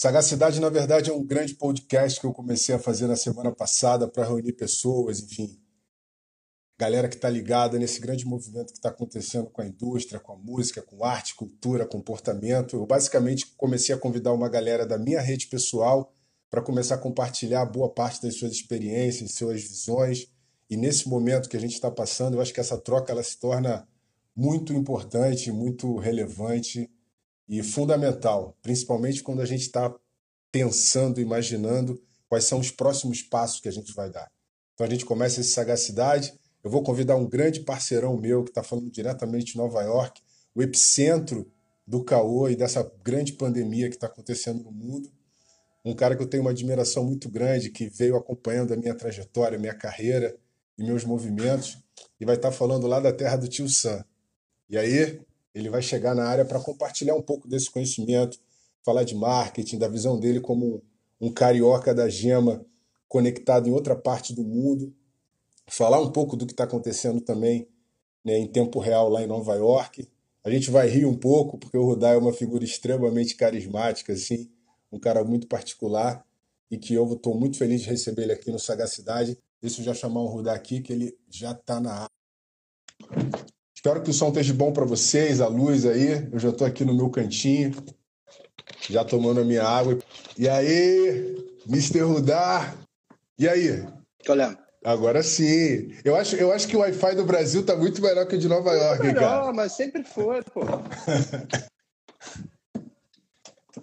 Sagacidade, na verdade, é um grande podcast que eu comecei a fazer na semana passada para reunir pessoas, enfim, galera que está ligada nesse grande movimento que está acontecendo com a indústria, com a música, com arte, cultura, comportamento. Eu basicamente comecei a convidar uma galera da minha rede pessoal para começar a compartilhar boa parte das suas experiências, suas visões. E nesse momento que a gente está passando, eu acho que essa troca ela se torna muito importante, muito relevante e fundamental, principalmente quando a gente está pensando, imaginando quais são os próximos passos que a gente vai dar. Então a gente começa essa sagacidade. Eu vou convidar um grande parceirão meu que está falando diretamente de Nova York, o epicentro do caô e dessa grande pandemia que está acontecendo no mundo. Um cara que eu tenho uma admiração muito grande, que veio acompanhando a minha trajetória, minha carreira e meus movimentos, e vai estar tá falando lá da terra do tio Sam. E aí, ele vai chegar na área para compartilhar um pouco desse conhecimento, falar de marketing, da visão dele como um carioca da gema conectado em outra parte do mundo, falar um pouco do que está acontecendo também né, em tempo real lá em Nova York. A gente vai rir um pouco, porque o Rudá é uma figura extremamente carismática, assim, um cara muito particular, e que eu estou muito feliz de receber ele aqui no Sagacidade. Deixa eu já chamar o Rudá aqui, que ele já está na área. Espero que o som esteja bom para vocês, a luz aí. Eu já estou aqui no meu cantinho, já tomando a minha água. E aí, Mr. Rudar? E aí? Olha. Agora sim. Eu acho, eu acho que o Wi-Fi do Brasil tá muito melhor que o de Nova York, melhor, cara. mas sempre foi, pô.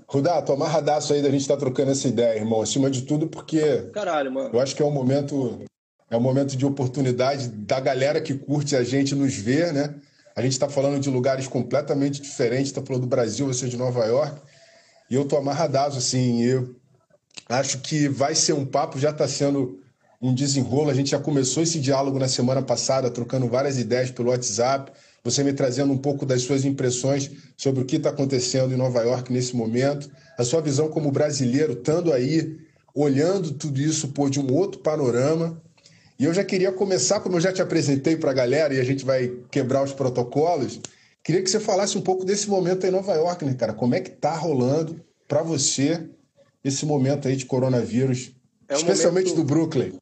Rudá, tô amarradaço aí da gente estar tá trocando essa ideia, irmão. Acima de tudo, porque. Caralho, mano. Eu acho que é um momento é um momento de oportunidade da galera que curte a gente nos ver, né? A gente está falando de lugares completamente diferentes, está falando do Brasil, você de Nova York, e eu tô amarradaço, assim, eu acho que vai ser um papo, já está sendo um desenrolo, a gente já começou esse diálogo na semana passada, trocando várias ideias pelo WhatsApp, você me trazendo um pouco das suas impressões sobre o que está acontecendo em Nova York nesse momento, a sua visão como brasileiro, estando aí, olhando tudo isso por de um outro panorama, e eu já queria começar, como eu já te apresentei para a galera e a gente vai quebrar os protocolos, queria que você falasse um pouco desse momento em Nova York, né, cara? Como é que tá rolando para você esse momento aí de coronavírus, é especialmente momento... do Brooklyn?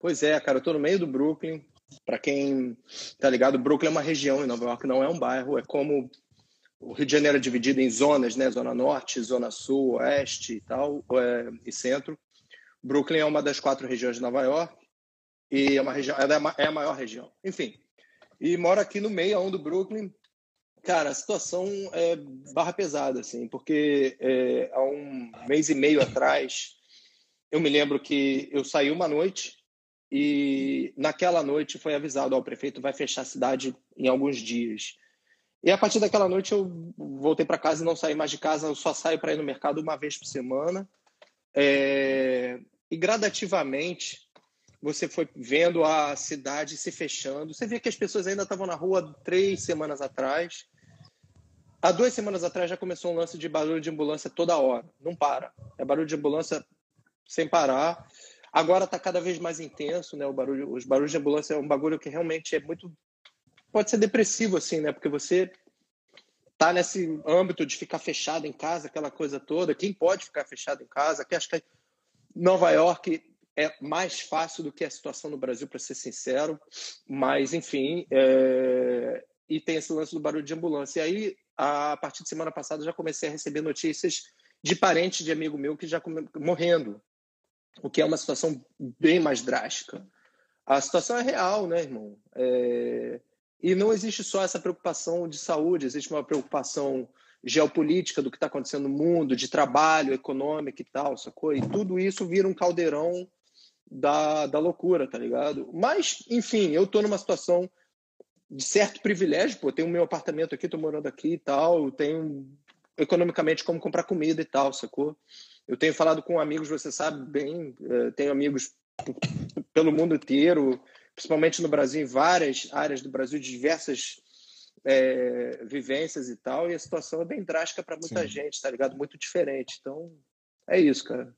Pois é, cara, eu tô no meio do Brooklyn. Para quem tá ligado, Brooklyn é uma região em Nova York, não é um bairro, é como o Rio de Janeiro é dividido em zonas, né? Zona Norte, Zona Sul, Oeste e tal, é, e Centro. Brooklyn é uma das quatro regiões de Nova York e é uma região, ela é a maior região. Enfim, e mora aqui no meio, do Brooklyn. Cara, a situação é barra pesada, assim, porque é, há um mês e meio atrás, eu me lembro que eu saí uma noite e naquela noite foi avisado ao prefeito vai fechar a cidade em alguns dias. E a partir daquela noite eu voltei para casa e não saí mais de casa, eu só saio para ir no mercado uma vez por semana. É... E gradativamente você foi vendo a cidade se fechando. Você via que as pessoas ainda estavam na rua três semanas atrás. Há duas semanas atrás já começou um lance de barulho de ambulância toda hora. Não para. É barulho de ambulância sem parar. Agora está cada vez mais intenso, né? O barulho, os barulhos de ambulância é um bagulho que realmente é muito pode ser depressivo assim, né? Porque você tá nesse âmbito de ficar fechado em casa, aquela coisa toda. Quem pode ficar fechado em casa? Que acho que Nova York é mais fácil do que a situação no Brasil, para ser sincero, mas enfim, é... e tem esse lance do barulho de ambulância. E aí, a partir de semana passada, já comecei a receber notícias de parentes de amigo meu que já morrendo, o que é uma situação bem mais drástica. A situação é real, né, irmão? É... E não existe só essa preocupação de saúde, existe uma preocupação geopolítica do que está acontecendo no mundo, de trabalho, econômico e tal, sacou? E tudo isso vira um caldeirão da, da loucura, tá ligado? Mas, enfim, eu tô numa situação de certo privilégio, pô, tenho meu apartamento aqui, tô morando aqui e tal, tenho economicamente como comprar comida e tal, sacou? Eu tenho falado com amigos, você sabe bem, eh, tenho amigos pelo mundo inteiro, principalmente no Brasil, em várias áreas do Brasil, diversas é, vivências e tal, e a situação é bem drástica para muita Sim. gente, tá ligado? Muito diferente. Então, é isso, cara.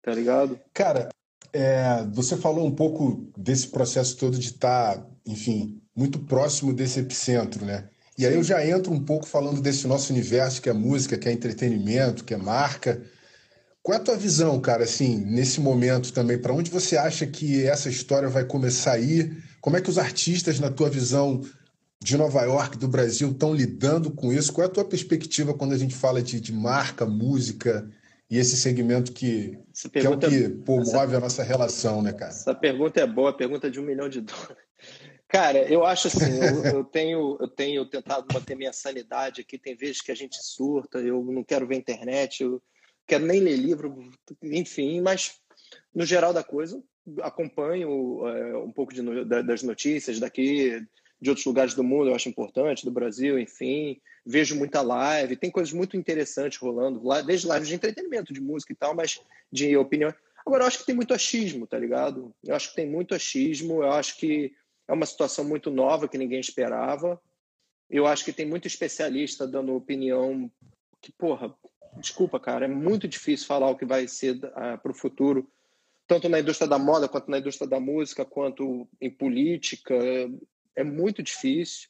Tá ligado? Cara, é, você falou um pouco desse processo todo de estar, tá, enfim, muito próximo desse epicentro, né? E aí eu já entro um pouco falando desse nosso universo que é música, que é entretenimento, que é marca. Qual é a tua visão, cara, assim, nesse momento também? Para onde você acha que essa história vai começar a ir? Como é que os artistas, na tua visão de Nova York, do Brasil, estão lidando com isso? Qual é a tua perspectiva quando a gente fala de, de marca, música e esse segmento que, que é o que pô, essa, move a nossa relação, né, cara? Essa pergunta é boa, pergunta de um milhão de dólares. Cara, eu acho assim, eu, eu, tenho, eu tenho tentado manter minha sanidade aqui. Tem vezes que a gente surta, eu não quero ver internet, eu quero nem ler livro, enfim, mas no geral da coisa, acompanho é, um pouco de, das notícias daqui, de outros lugares do mundo, eu acho importante, do Brasil, enfim. Vejo muita live, tem coisas muito interessantes rolando, desde lives de entretenimento, de música e tal, mas de opinião. Agora, eu acho que tem muito achismo, tá ligado? Eu acho que tem muito achismo, eu acho que é uma situação muito nova que ninguém esperava. Eu acho que tem muito especialista dando opinião que, porra, desculpa, cara, é muito difícil falar o que vai ser uh, ah, para o futuro, tanto na indústria da moda, quanto na indústria da música, quanto em política. É muito difícil,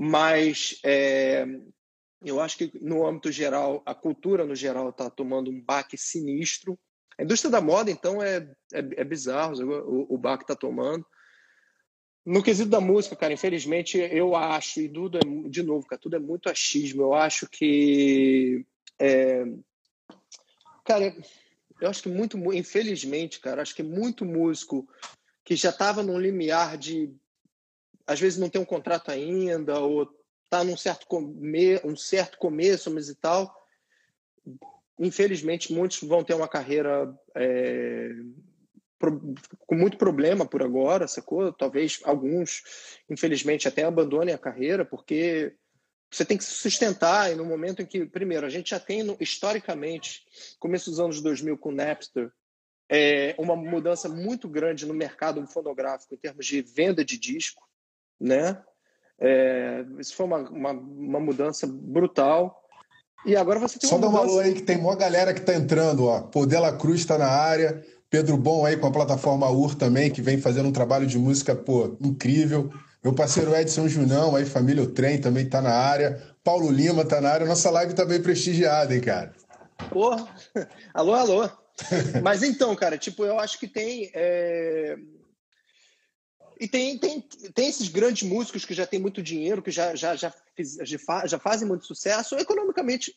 mas é, eu acho que no âmbito geral, a cultura no geral está tomando um baque sinistro. A indústria da moda, então, é, é, é bizarro o, o baque está tomando. No quesito da música, cara, infelizmente eu acho, e tudo é, de novo, cara, tudo é muito achismo. Eu acho que. É, cara, eu acho que muito, infelizmente, cara, acho que muito músico que já estava num limiar de. Às vezes não tem um contrato ainda, ou tá num certo, come, um certo começo, mas e tal. Infelizmente, muitos vão ter uma carreira é, com muito problema por agora, sacou? Talvez alguns, infelizmente, até abandonem a carreira, porque você tem que se sustentar e no momento em que, primeiro, a gente já tem, historicamente, começo dos anos 2000 com o Napster, é, uma mudança muito grande no mercado fonográfico em termos de venda de disco, né? É, isso foi uma, uma, uma, mudança brutal. E agora você tem Só dá um valor aí que tem uma galera que está entrando, ó. Pô, Dela Cruz está na área, Pedro Bom aí com a plataforma UR também, que vem fazendo um trabalho de música, pô, incrível. Meu parceiro Edson Junão, aí, família O Trem, também tá na área. Paulo Lima tá na área. Nossa live tá bem prestigiada, hein, cara? Porra! Alô, alô! Mas então, cara, tipo, eu acho que tem. É... E tem, tem, tem esses grandes músicos que já têm muito dinheiro, que já, já, já, já fazem muito sucesso, economicamente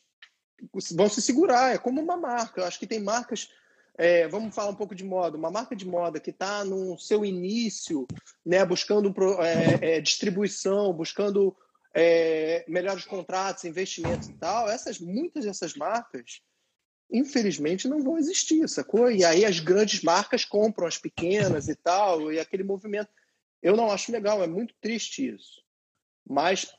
vão se segurar. É como uma marca. Eu acho que tem marcas é, vamos falar um pouco de moda, uma marca de moda que está no seu início, né, buscando é, é, distribuição, buscando é, melhores contratos, investimentos e tal, essas muitas dessas marcas, infelizmente, não vão existir, sacou? E aí as grandes marcas compram as pequenas e tal, e aquele movimento. Eu não acho legal, é muito triste isso. Mas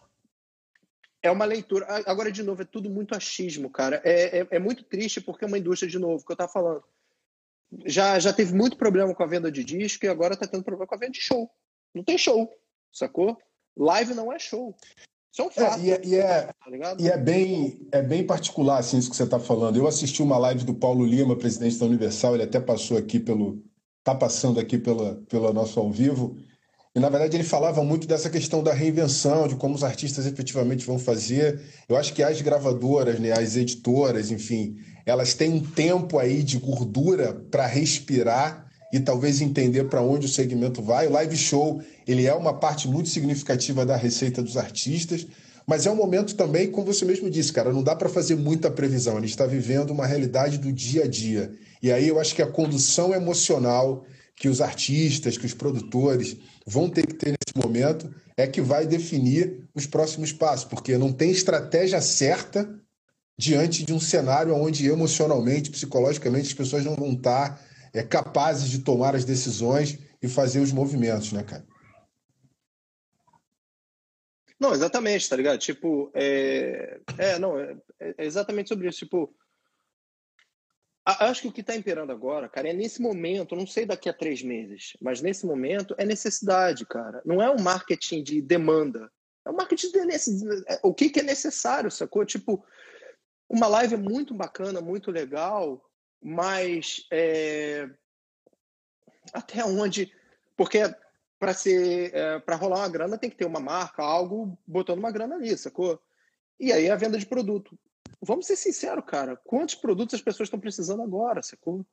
é uma leitura. Agora, de novo, é tudo muito achismo, cara. É, é, é muito triste porque é uma indústria, de novo, que eu estava falando já, já teve muito problema com a venda de disco e agora está tendo problema com a venda de show. Não tem show, sacou? Live não é show. Isso é um fato. É, e, é, e, é, tá e é, bem, é bem particular assim, isso que você está falando. Eu assisti uma live do Paulo Lima, presidente da Universal, ele até passou aqui pelo. está passando aqui pela, pelo nosso ao vivo. E, na verdade, ele falava muito dessa questão da reinvenção, de como os artistas efetivamente vão fazer. Eu acho que as gravadoras, né, as editoras, enfim, elas têm um tempo aí de gordura para respirar e talvez entender para onde o segmento vai. O live show ele é uma parte muito significativa da receita dos artistas, mas é um momento também, como você mesmo disse, cara, não dá para fazer muita previsão. A gente está vivendo uma realidade do dia a dia. E aí eu acho que a condução emocional que os artistas, que os produtores vão ter que ter nesse momento é que vai definir os próximos passos, porque não tem estratégia certa diante de um cenário onde emocionalmente, psicologicamente, as pessoas não vão estar é, capazes de tomar as decisões e fazer os movimentos, né, cara? Não, exatamente, tá ligado? Tipo, é, é não, é, é exatamente sobre isso. Tipo, acho que o que está imperando agora, cara, é nesse momento, não sei daqui a três meses, mas nesse momento é necessidade, cara. Não é um marketing de demanda. É um marketing de é, o que, que é necessário, sacou? Tipo, uma live é muito bacana, muito legal, mas é, até onde. Porque para ser é, para rolar uma grana tem que ter uma marca, algo botando uma grana ali, sacou? E aí a venda de produto. Vamos ser sinceros, cara. Quantos produtos as pessoas estão precisando agora, sacou?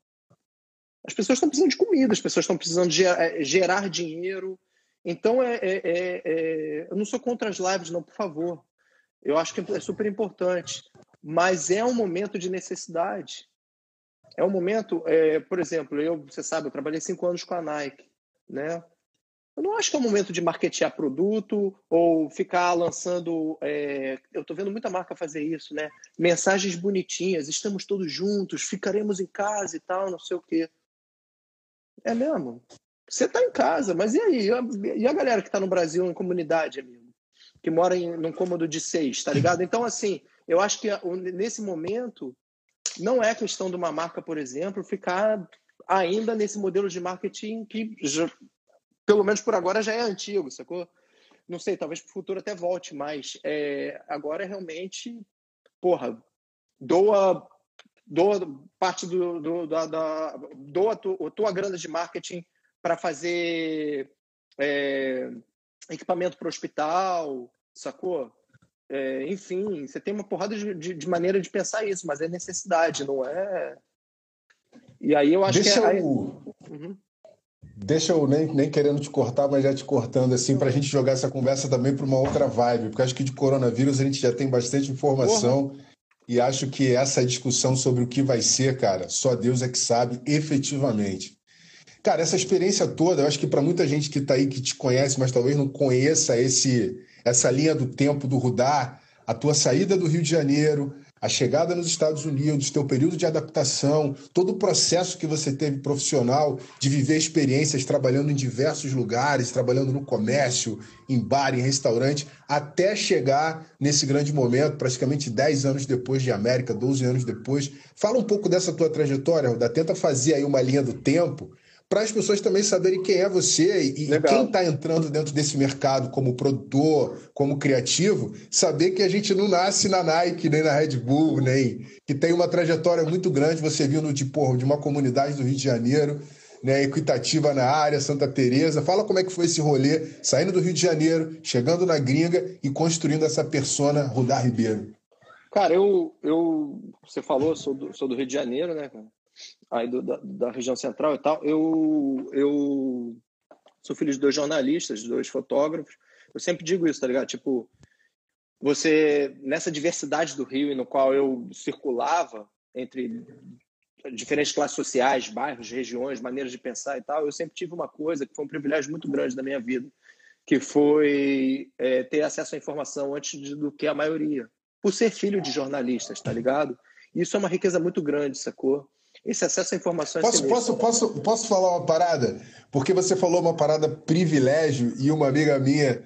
As pessoas estão precisando de comida, as pessoas estão precisando de é, gerar dinheiro. Então, é, é, é, é, eu não sou contra as lives, não, por favor. Eu acho que é super importante. Mas é um momento de necessidade. É um momento, é, por exemplo, eu, você sabe, eu trabalhei cinco anos com a Nike, né? Eu não acho que é o momento de marketear produto ou ficar lançando. É, eu estou vendo muita marca fazer isso, né? Mensagens bonitinhas, estamos todos juntos, ficaremos em casa e tal, não sei o quê. É mesmo? Você está em casa, mas e aí? E a galera que está no Brasil em comunidade, amigo? Que mora em num cômodo de seis, tá ligado? Então, assim, eu acho que nesse momento não é questão de uma marca, por exemplo, ficar ainda nesse modelo de marketing que pelo menos por agora já é antigo, sacou? Não sei, talvez para o futuro até volte, mas é, agora realmente, porra, doa, doa parte do, do da, da, doa tu, a tua grana de marketing para fazer é, equipamento para hospital, sacou? É, enfim, você tem uma porrada de, de, de, maneira de pensar isso, mas é necessidade, não é? E aí eu acho Deixa que é. Eu... Uhum. Deixa eu nem, nem querendo te cortar, mas já te cortando, assim, para a gente jogar essa conversa também para uma outra vibe, porque acho que de coronavírus a gente já tem bastante informação Porra. e acho que essa discussão sobre o que vai ser, cara, só Deus é que sabe efetivamente. Cara, essa experiência toda, eu acho que para muita gente que está aí, que te conhece, mas talvez não conheça esse, essa linha do tempo do Rudar, a tua saída do Rio de Janeiro, a chegada nos Estados Unidos, teu período de adaptação, todo o processo que você teve profissional de viver experiências trabalhando em diversos lugares, trabalhando no comércio, em bar, em restaurante, até chegar nesse grande momento, praticamente 10 anos depois de América, 12 anos depois. Fala um pouco dessa tua trajetória, Ruda. Tenta fazer aí uma linha do tempo para as pessoas também saberem quem é você e, e quem está entrando dentro desse mercado como produtor, como criativo, saber que a gente não nasce na Nike, nem na Red Bull, nem que tem uma trajetória muito grande, você vindo de, porra, de uma comunidade do Rio de Janeiro, né, equitativa na área, Santa Teresa. Fala como é que foi esse rolê, saindo do Rio de Janeiro, chegando na gringa e construindo essa persona Rudar Ribeiro. Cara, eu, eu você falou, sou do, sou do Rio de Janeiro, né, cara? Aí do, da, da, região central e tal, eu, eu sou filho de dois jornalistas, de dois fotógrafos. Eu sempre digo isso, tá ligado? Tipo, você, nessa diversidade do Rio, no qual eu circulava entre diferentes classes sociais, bairros, regiões, maneiras de pensar e tal, eu sempre tive uma coisa que foi um privilégio muito grande da minha vida, que foi é, ter acesso à informação antes de, do que a maioria, por ser filho de jornalistas, tá ligado? Isso é uma riqueza muito grande, sacou? Esse acesso à informação é posso, posso, posso, posso falar uma parada? Porque você falou uma parada privilégio e uma amiga minha,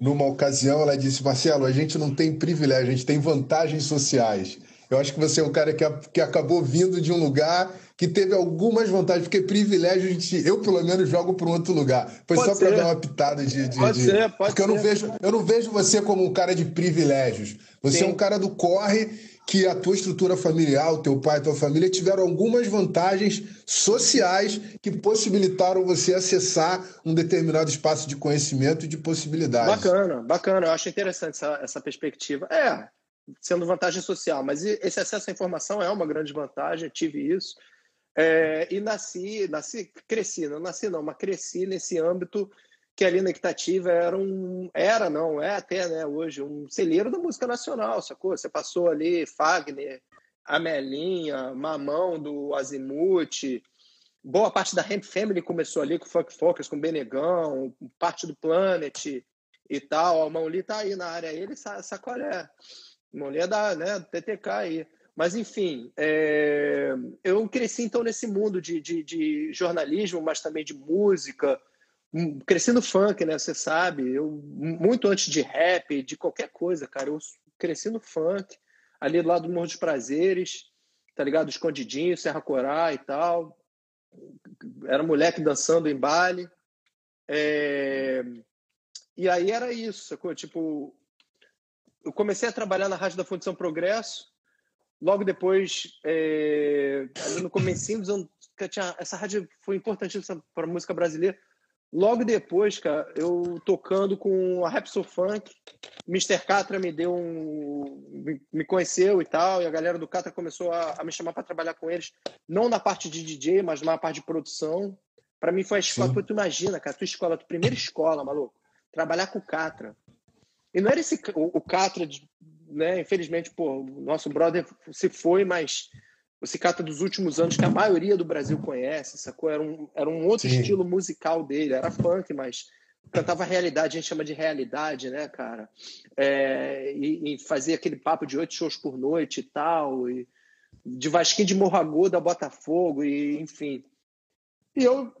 numa ocasião, ela disse: Marcelo, a gente não tem privilégio, a gente tem vantagens sociais. Eu acho que você é um cara que, que acabou vindo de um lugar que teve algumas vantagens, porque privilégio a gente, eu pelo menos jogo para um outro lugar. Foi pode só para dar uma pitada de. de pode de, ser, pode porque ser. eu não vejo, eu não vejo você como um cara de privilégios. Você Sim. é um cara do corre que a tua estrutura familiar, o teu pai, a tua família tiveram algumas vantagens sociais que possibilitaram você acessar um determinado espaço de conhecimento e de possibilidades. Bacana, bacana. Eu acho interessante essa, essa perspectiva. É, sendo vantagem social, mas esse acesso à informação é uma grande vantagem, tive isso. É, e nasci, nasci, cresci, não nasci não, mas cresci nesse âmbito que ali na Equitativa era um. Era, não, é até né, hoje, um celeiro da música nacional, sacou? Você passou ali Fagner, Amelinha, Mamão do Azimuth, boa parte da Ramp Family começou ali com Funk Focus, com Benegão, parte do Planet e tal. O Mãoli tá aí na área, ele sacolé. Mãoli é da né, TTK aí. Mas, enfim, é... eu cresci então nesse mundo de, de, de jornalismo, mas também de música, cresci no funk, né? Você sabe, eu muito antes de rap, de qualquer coisa, cara, eu cresci no funk, ali do lado do Morro dos Prazeres, tá ligado? Escondidinho, Serra Corá e tal. Era moleque dançando em baile. É... E aí era isso, sacou? Tipo, eu comecei a trabalhar na rádio da Fundação Progresso. Logo depois, é... no comecinho dos anos, essa rádio foi importantíssima para a música brasileira Logo depois, cara, eu tocando com a Rapsol Funk, Mr. Catra me deu um. me conheceu e tal, e a galera do Catra começou a, a me chamar para trabalhar com eles, não na parte de DJ, mas na parte de produção. Para mim foi a escola, Pô, tu imagina, cara, tua escola, tua primeira escola, maluco, trabalhar com o Catra. E não era esse o, o Catra, né? Infelizmente, pô, o nosso brother se foi, mas o Cicata dos últimos anos que a maioria do Brasil conhece, sacou? Era um, era um outro Sim. estilo musical dele, era funk, mas cantava realidade, a gente chama de realidade, né, cara? É, e, e, fazia aquele papo de oito shows por noite e tal, e de Vasquinho de Morro da Botafogo, e enfim. E eu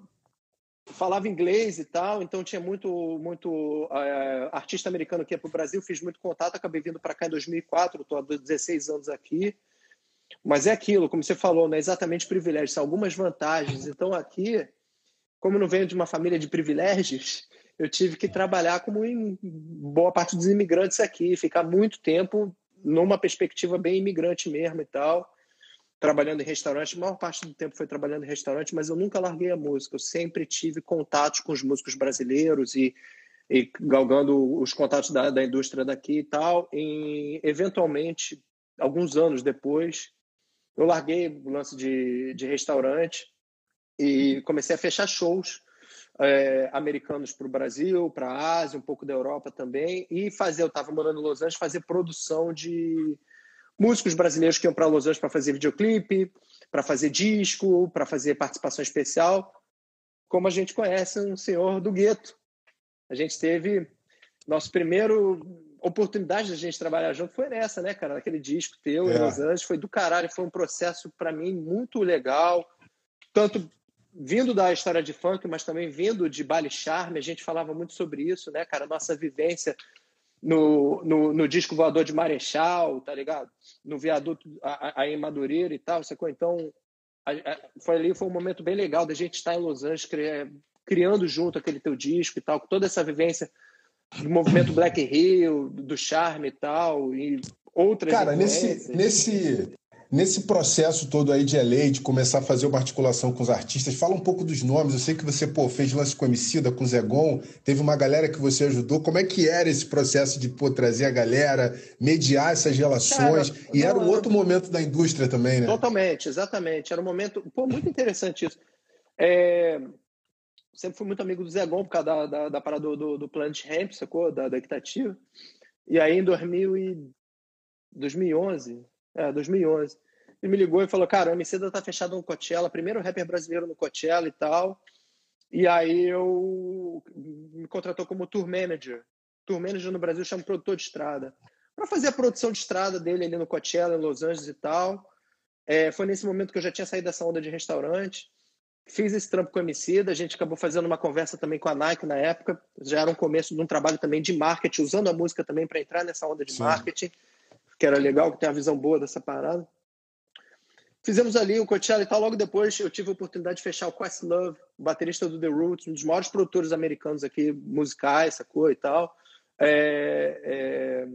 falava inglês e tal, então tinha muito muito é, artista americano que ia para o Brasil, fiz muito contato, acabei vindo para cá em 2004, estou há 16 anos aqui, mas é aquilo, como você falou, não é exatamente privilégios, são algumas vantagens. Então, aqui, como não venho de uma família de privilégios, eu tive que trabalhar como em boa parte dos imigrantes aqui, ficar muito tempo numa perspectiva bem imigrante mesmo e tal, trabalhando em restaurante. A maior parte do tempo foi trabalhando em restaurante, mas eu nunca larguei a música. Eu sempre tive contatos com os músicos brasileiros e, e galgando os contatos da, da indústria daqui e tal. E, eventualmente, alguns anos depois, eu larguei o lance de, de restaurante e comecei a fechar shows é, americanos para o Brasil, para a Ásia, um pouco da Europa também, e fazer, eu estava morando em Los Angeles, fazer produção de músicos brasileiros que iam para Los Angeles para fazer videoclipe, para fazer disco, para fazer participação especial, como a gente conhece um senhor do gueto. A gente teve nosso primeiro oportunidade da gente trabalhar junto foi nessa, né, cara? Aquele disco teu é. em Los Angeles foi do caralho, foi um processo para mim muito legal, tanto vindo da história de funk, mas também vindo de baile charme, a gente falava muito sobre isso, né, cara? Nossa vivência no, no, no disco voador de Marechal, tá ligado? No viaduto aí em Madureira e tal, sacou? Então, a, a, foi ali, foi um momento bem legal da gente estar em Los Angeles criando junto aquele teu disco e tal, com toda essa vivência do movimento Black Hill, do charme e tal, e outras Cara, nesse, nesse, nesse processo todo aí de LA, de começar a fazer uma articulação com os artistas, fala um pouco dos nomes. Eu sei que você pô, fez lance com Emicida, com Zegon, teve uma galera que você ajudou. Como é que era esse processo de pô, trazer a galera, mediar essas relações? Cara, e não, era um outro momento da indústria também, né? Totalmente, exatamente. Era um momento pô, muito interessante isso. É, sempre fui muito amigo do Zé Gon por causa da, da, da parada do, do, do Planet Ramp, sacou? Da, da Equitativa. E aí, em 2000 e 2011, é, 2011, ele me ligou e falou, cara, o Emicida tá fechado no Coachella, primeiro rapper brasileiro no Coachella e tal. E aí eu me contratou como tour manager. Tour manager no Brasil chama produtor de estrada. Para fazer a produção de estrada dele ali no Coachella, em Los Angeles e tal. É, foi nesse momento que eu já tinha saído dessa onda de restaurante. Fiz esse trampo com o Emicida, a gente acabou fazendo uma conversa também com a Nike na época, já era um começo de um trabalho também de marketing, usando a música também para entrar nessa onda de Sim. marketing, que era legal, que tem uma visão boa dessa parada. Fizemos ali o Coachella e tal, logo depois eu tive a oportunidade de fechar o Questlove, baterista do The Roots, um dos maiores produtores americanos aqui, musicais, sacou e tal, é, é,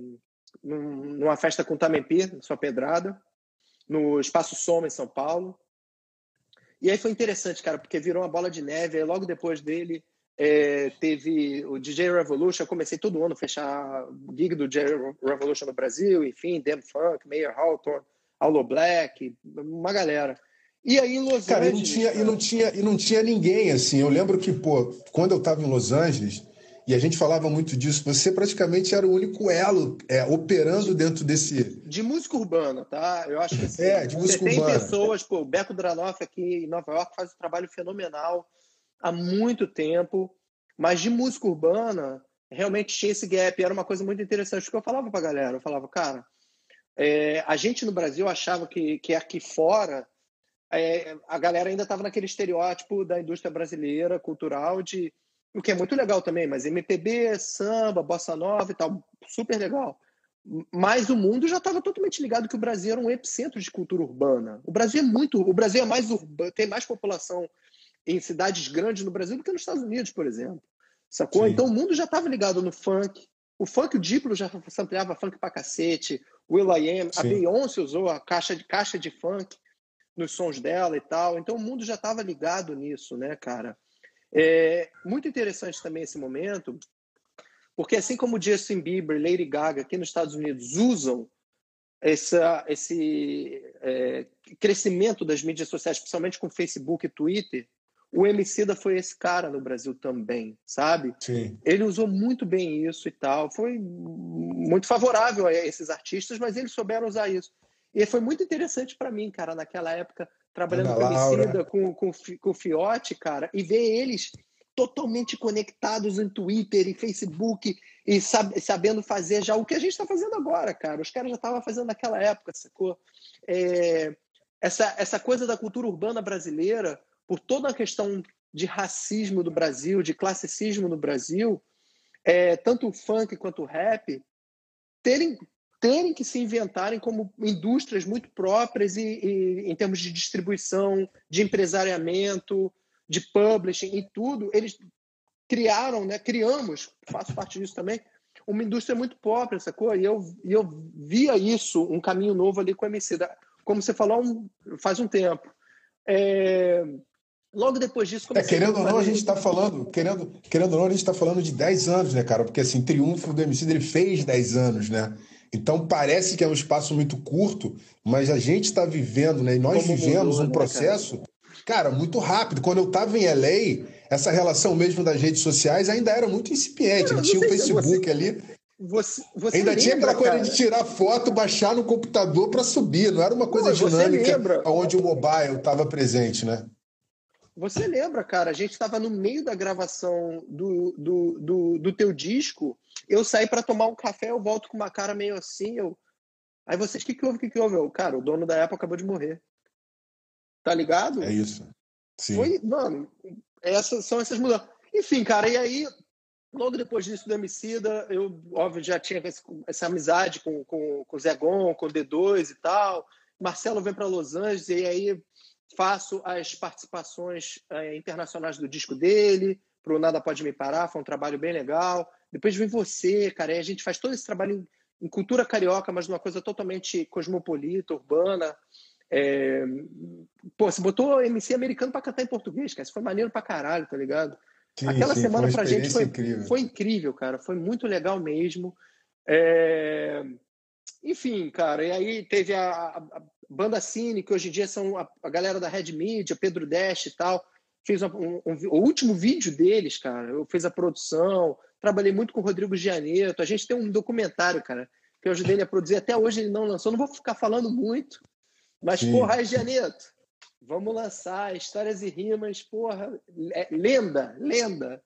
numa festa com o Tamempi, sua pedrada, no Espaço Soma, em São Paulo. E aí foi interessante, cara, porque virou uma bola de neve. Aí logo depois dele é, teve o DJ Revolution. Eu comecei todo ano a fechar gig do DJ Revolution no Brasil, enfim, Dem Funk, Mayor Hawthorne, Aulo Black, uma galera. E aí em Los cara, Angeles. E não, tinha, cara... e, não tinha, e não tinha ninguém, assim. Eu lembro que, pô, quando eu tava em Los Angeles, e a gente falava muito disso. Você praticamente era o único elo é, operando dentro desse. De música urbana, tá? Eu acho que assim, é, de música você urbana. tem pessoas, pô, o Beco Dranoff aqui em Nova York faz um trabalho fenomenal há muito tempo, mas de música urbana realmente tinha esse gap. Era uma coisa muito interessante que eu falava pra galera. Eu falava, cara, é, a gente no Brasil achava que, que aqui fora é, a galera ainda estava naquele estereótipo da indústria brasileira, cultural, de o que é muito legal também, mas MPB, samba, bossa nova e tal, super legal. Mas o mundo já estava totalmente ligado que o Brasil era um epicentro de cultura urbana. O Brasil é muito, o Brasil é mais urbano, tem mais população em cidades grandes no Brasil do que nos Estados Unidos, por exemplo. Sacou? Sim. Então o mundo já estava ligado no funk. O funk, o Diplo já sampleava funk pra cacete. O Will.i.am, a Beyoncé usou a caixa de caixa de funk nos sons dela e tal. Então o mundo já estava ligado nisso, né, cara? É muito interessante também esse momento, porque assim como Justin Bieber, Lady Gaga aqui nos Estados Unidos usam essa, esse é, crescimento das mídias sociais, especialmente com Facebook e Twitter, o Emicida foi esse cara no Brasil também, sabe? Sim. Ele usou muito bem isso e tal. Foi muito favorável a esses artistas, mas eles souberam usar isso. E foi muito interessante para mim, cara, naquela época, trabalhando Ana com o Emicida, com, com, com o Fiote, cara, e ver eles totalmente conectados em Twitter e Facebook e sab sabendo fazer já o que a gente está fazendo agora, cara. Os caras já estavam fazendo naquela época, sacou? É, essa, essa coisa da cultura urbana brasileira, por toda a questão de racismo do Brasil, de classicismo no Brasil, é, tanto o funk quanto o rap, terem, terem que se inventarem como indústrias muito próprias e, e em termos de distribuição, de empresariamento, de publishing e tudo, eles criaram, né, criamos, faço parte disso também, uma indústria muito própria, sacou? E eu, e eu via isso, um caminho novo ali com a MC, como você falou, um, faz um tempo. É, logo depois disso... É, querendo ou não, a gente está falando, querendo, querendo ou não, a gente está falando de 10 anos, né, cara? Porque, assim, Triunfo do MC, ele fez 10 anos, né? Então parece que é um espaço muito curto, mas a gente está vivendo, né? E nós Como vivemos mudou, um né, processo Cara, muito rápido. Quando eu estava em LA, essa relação mesmo das redes sociais ainda era muito incipiente. Não, tinha o Facebook você, ali. Você, você ainda lembra, tinha aquela coisa cara? de tirar foto, baixar no computador para subir. Não era uma coisa não, dinâmica onde o mobile estava presente, né? Você lembra, cara? A gente estava no meio da gravação do, do, do, do teu disco. Eu saí para tomar um café, eu volto com uma cara meio assim. Eu... Aí vocês, o que, que houve? O que, que houve? Eu, cara, o dono da Apple acabou de morrer. Tá ligado? É isso. Sim. Foi, mano, essas são essas mudanças. Enfim, cara, e aí, logo depois disso do Emicida, eu, óbvio, já tinha essa, essa amizade com, com, com o Zé Gon, com o D2 e tal. Marcelo vem para Los Angeles e aí faço as participações é, internacionais do disco dele, pro Nada Pode Me Parar, foi um trabalho bem legal. Depois vem você, cara, e a gente faz todo esse trabalho em, em cultura carioca, mas numa coisa totalmente cosmopolita, urbana. É... Pô, você botou MC americano para cantar em português, cara. Isso foi maneiro pra caralho, tá ligado? Sim, Aquela sim, semana pra gente foi incrível. foi incrível, cara. Foi muito legal mesmo. É... Enfim, cara, e aí teve a, a, banda Cine, que hoje em dia são a, a, galera da Red Media, Pedro Dash e tal. Um, um, um, o último vídeo deles, cara. Eu fiz a produção, trabalhei muito com o Rodrigo Gianeto. A gente tem um documentário, cara, que eu ajudei ele a produzir. Até hoje ele não lançou. Não vou ficar falando muito, mas, Sim. porra, Janeto, vamos lançar histórias e rimas, porra, é, lenda, lenda.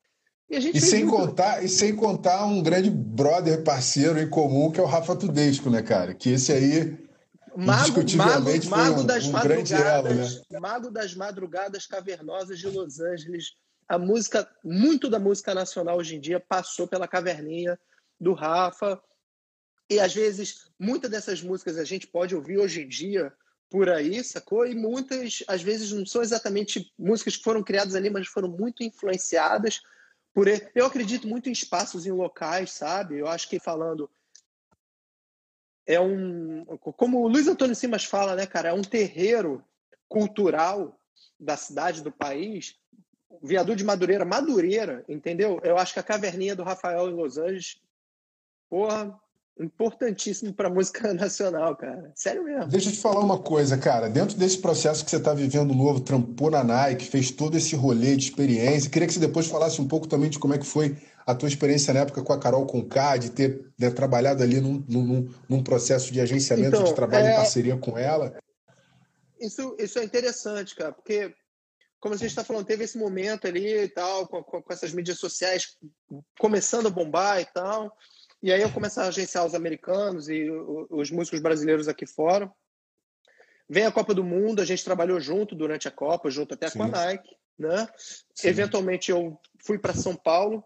E, e sem muito... contar e sem contar um grande brother parceiro em comum que é o Rafa Tudesco, né, cara? Que esse aí mago, indiscutivelmente mago, mago foi um, das um grande elo, né? Mago das madrugadas cavernosas de Los Angeles. A música, muito da música nacional hoje em dia passou pela caverninha do Rafa. E às vezes, muitas dessas músicas a gente pode ouvir hoje em dia por aí, sacou? E muitas, às vezes, não são exatamente músicas que foram criadas ali, mas foram muito influenciadas por ele. Eu acredito muito em espaços, em locais, sabe? Eu acho que falando. É um. Como o Luiz Antônio Simas fala, né, cara? É um terreiro cultural da cidade, do país. Viaduto de Madureira, Madureira, entendeu? Eu acho que a caverninha do Rafael em Los Angeles, porra, importantíssimo para a música nacional, cara. Sério mesmo. Deixa eu te falar uma coisa, cara. Dentro desse processo que você está vivendo novo, trampou na Nike, fez todo esse rolê de experiência. Queria que você depois falasse um pouco também de como é que foi a tua experiência na época com a Carol Conká, de ter né, trabalhado ali num, num, num, processo de agenciamento então, de trabalho é... em parceria com ela. Isso, isso é interessante, cara, porque como a gente está falando, teve esse momento ali e tal, com, com, com essas mídias sociais começando a bombar e tal. E aí eu comecei a agenciar os americanos e os músicos brasileiros aqui fora. Vem a Copa do Mundo, a gente trabalhou junto durante a Copa, junto até Sim. com a Nike, né? Sim. Eventualmente eu fui para São Paulo.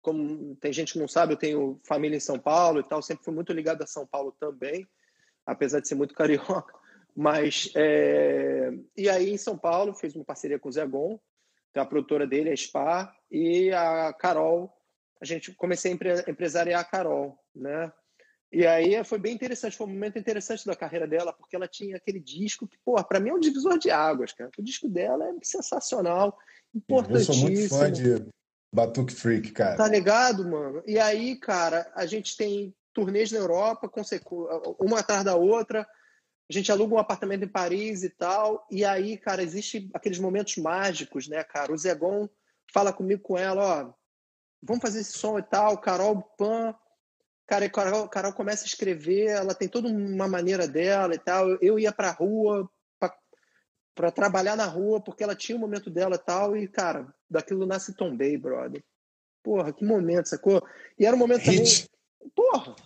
Como tem gente que não sabe, eu tenho família em São Paulo e tal, sempre fui muito ligado a São Paulo também, apesar de ser muito carioca. Mas é... e aí em São Paulo fiz uma parceria com o Zé Gon, a produtora dele, a Spa, e a Carol a gente comecei a empresariar a Carol, né? E aí foi bem interessante, foi um momento interessante da carreira dela, porque ela tinha aquele disco que, pô, para mim é um divisor de águas, cara. O disco dela é sensacional, importantíssimo. Eu sou muito fã de Batuque Freak, cara. Tá ligado, mano? E aí, cara, a gente tem turnês na Europa, uma atrás da outra. A gente aluga um apartamento em Paris e tal. E aí, cara, existe aqueles momentos mágicos, né, cara? O Zegon fala comigo com ela, ó, vamos fazer esse som e tal. Carol Pan, cara, Carol, Carol começa a escrever, ela tem toda uma maneira dela e tal. Eu ia pra rua para trabalhar na rua, porque ela tinha o momento dela e tal. E, cara, daquilo nasce Tom Bay, brother. Porra, que momento, sacou? E era um momento Hit. também. Porra!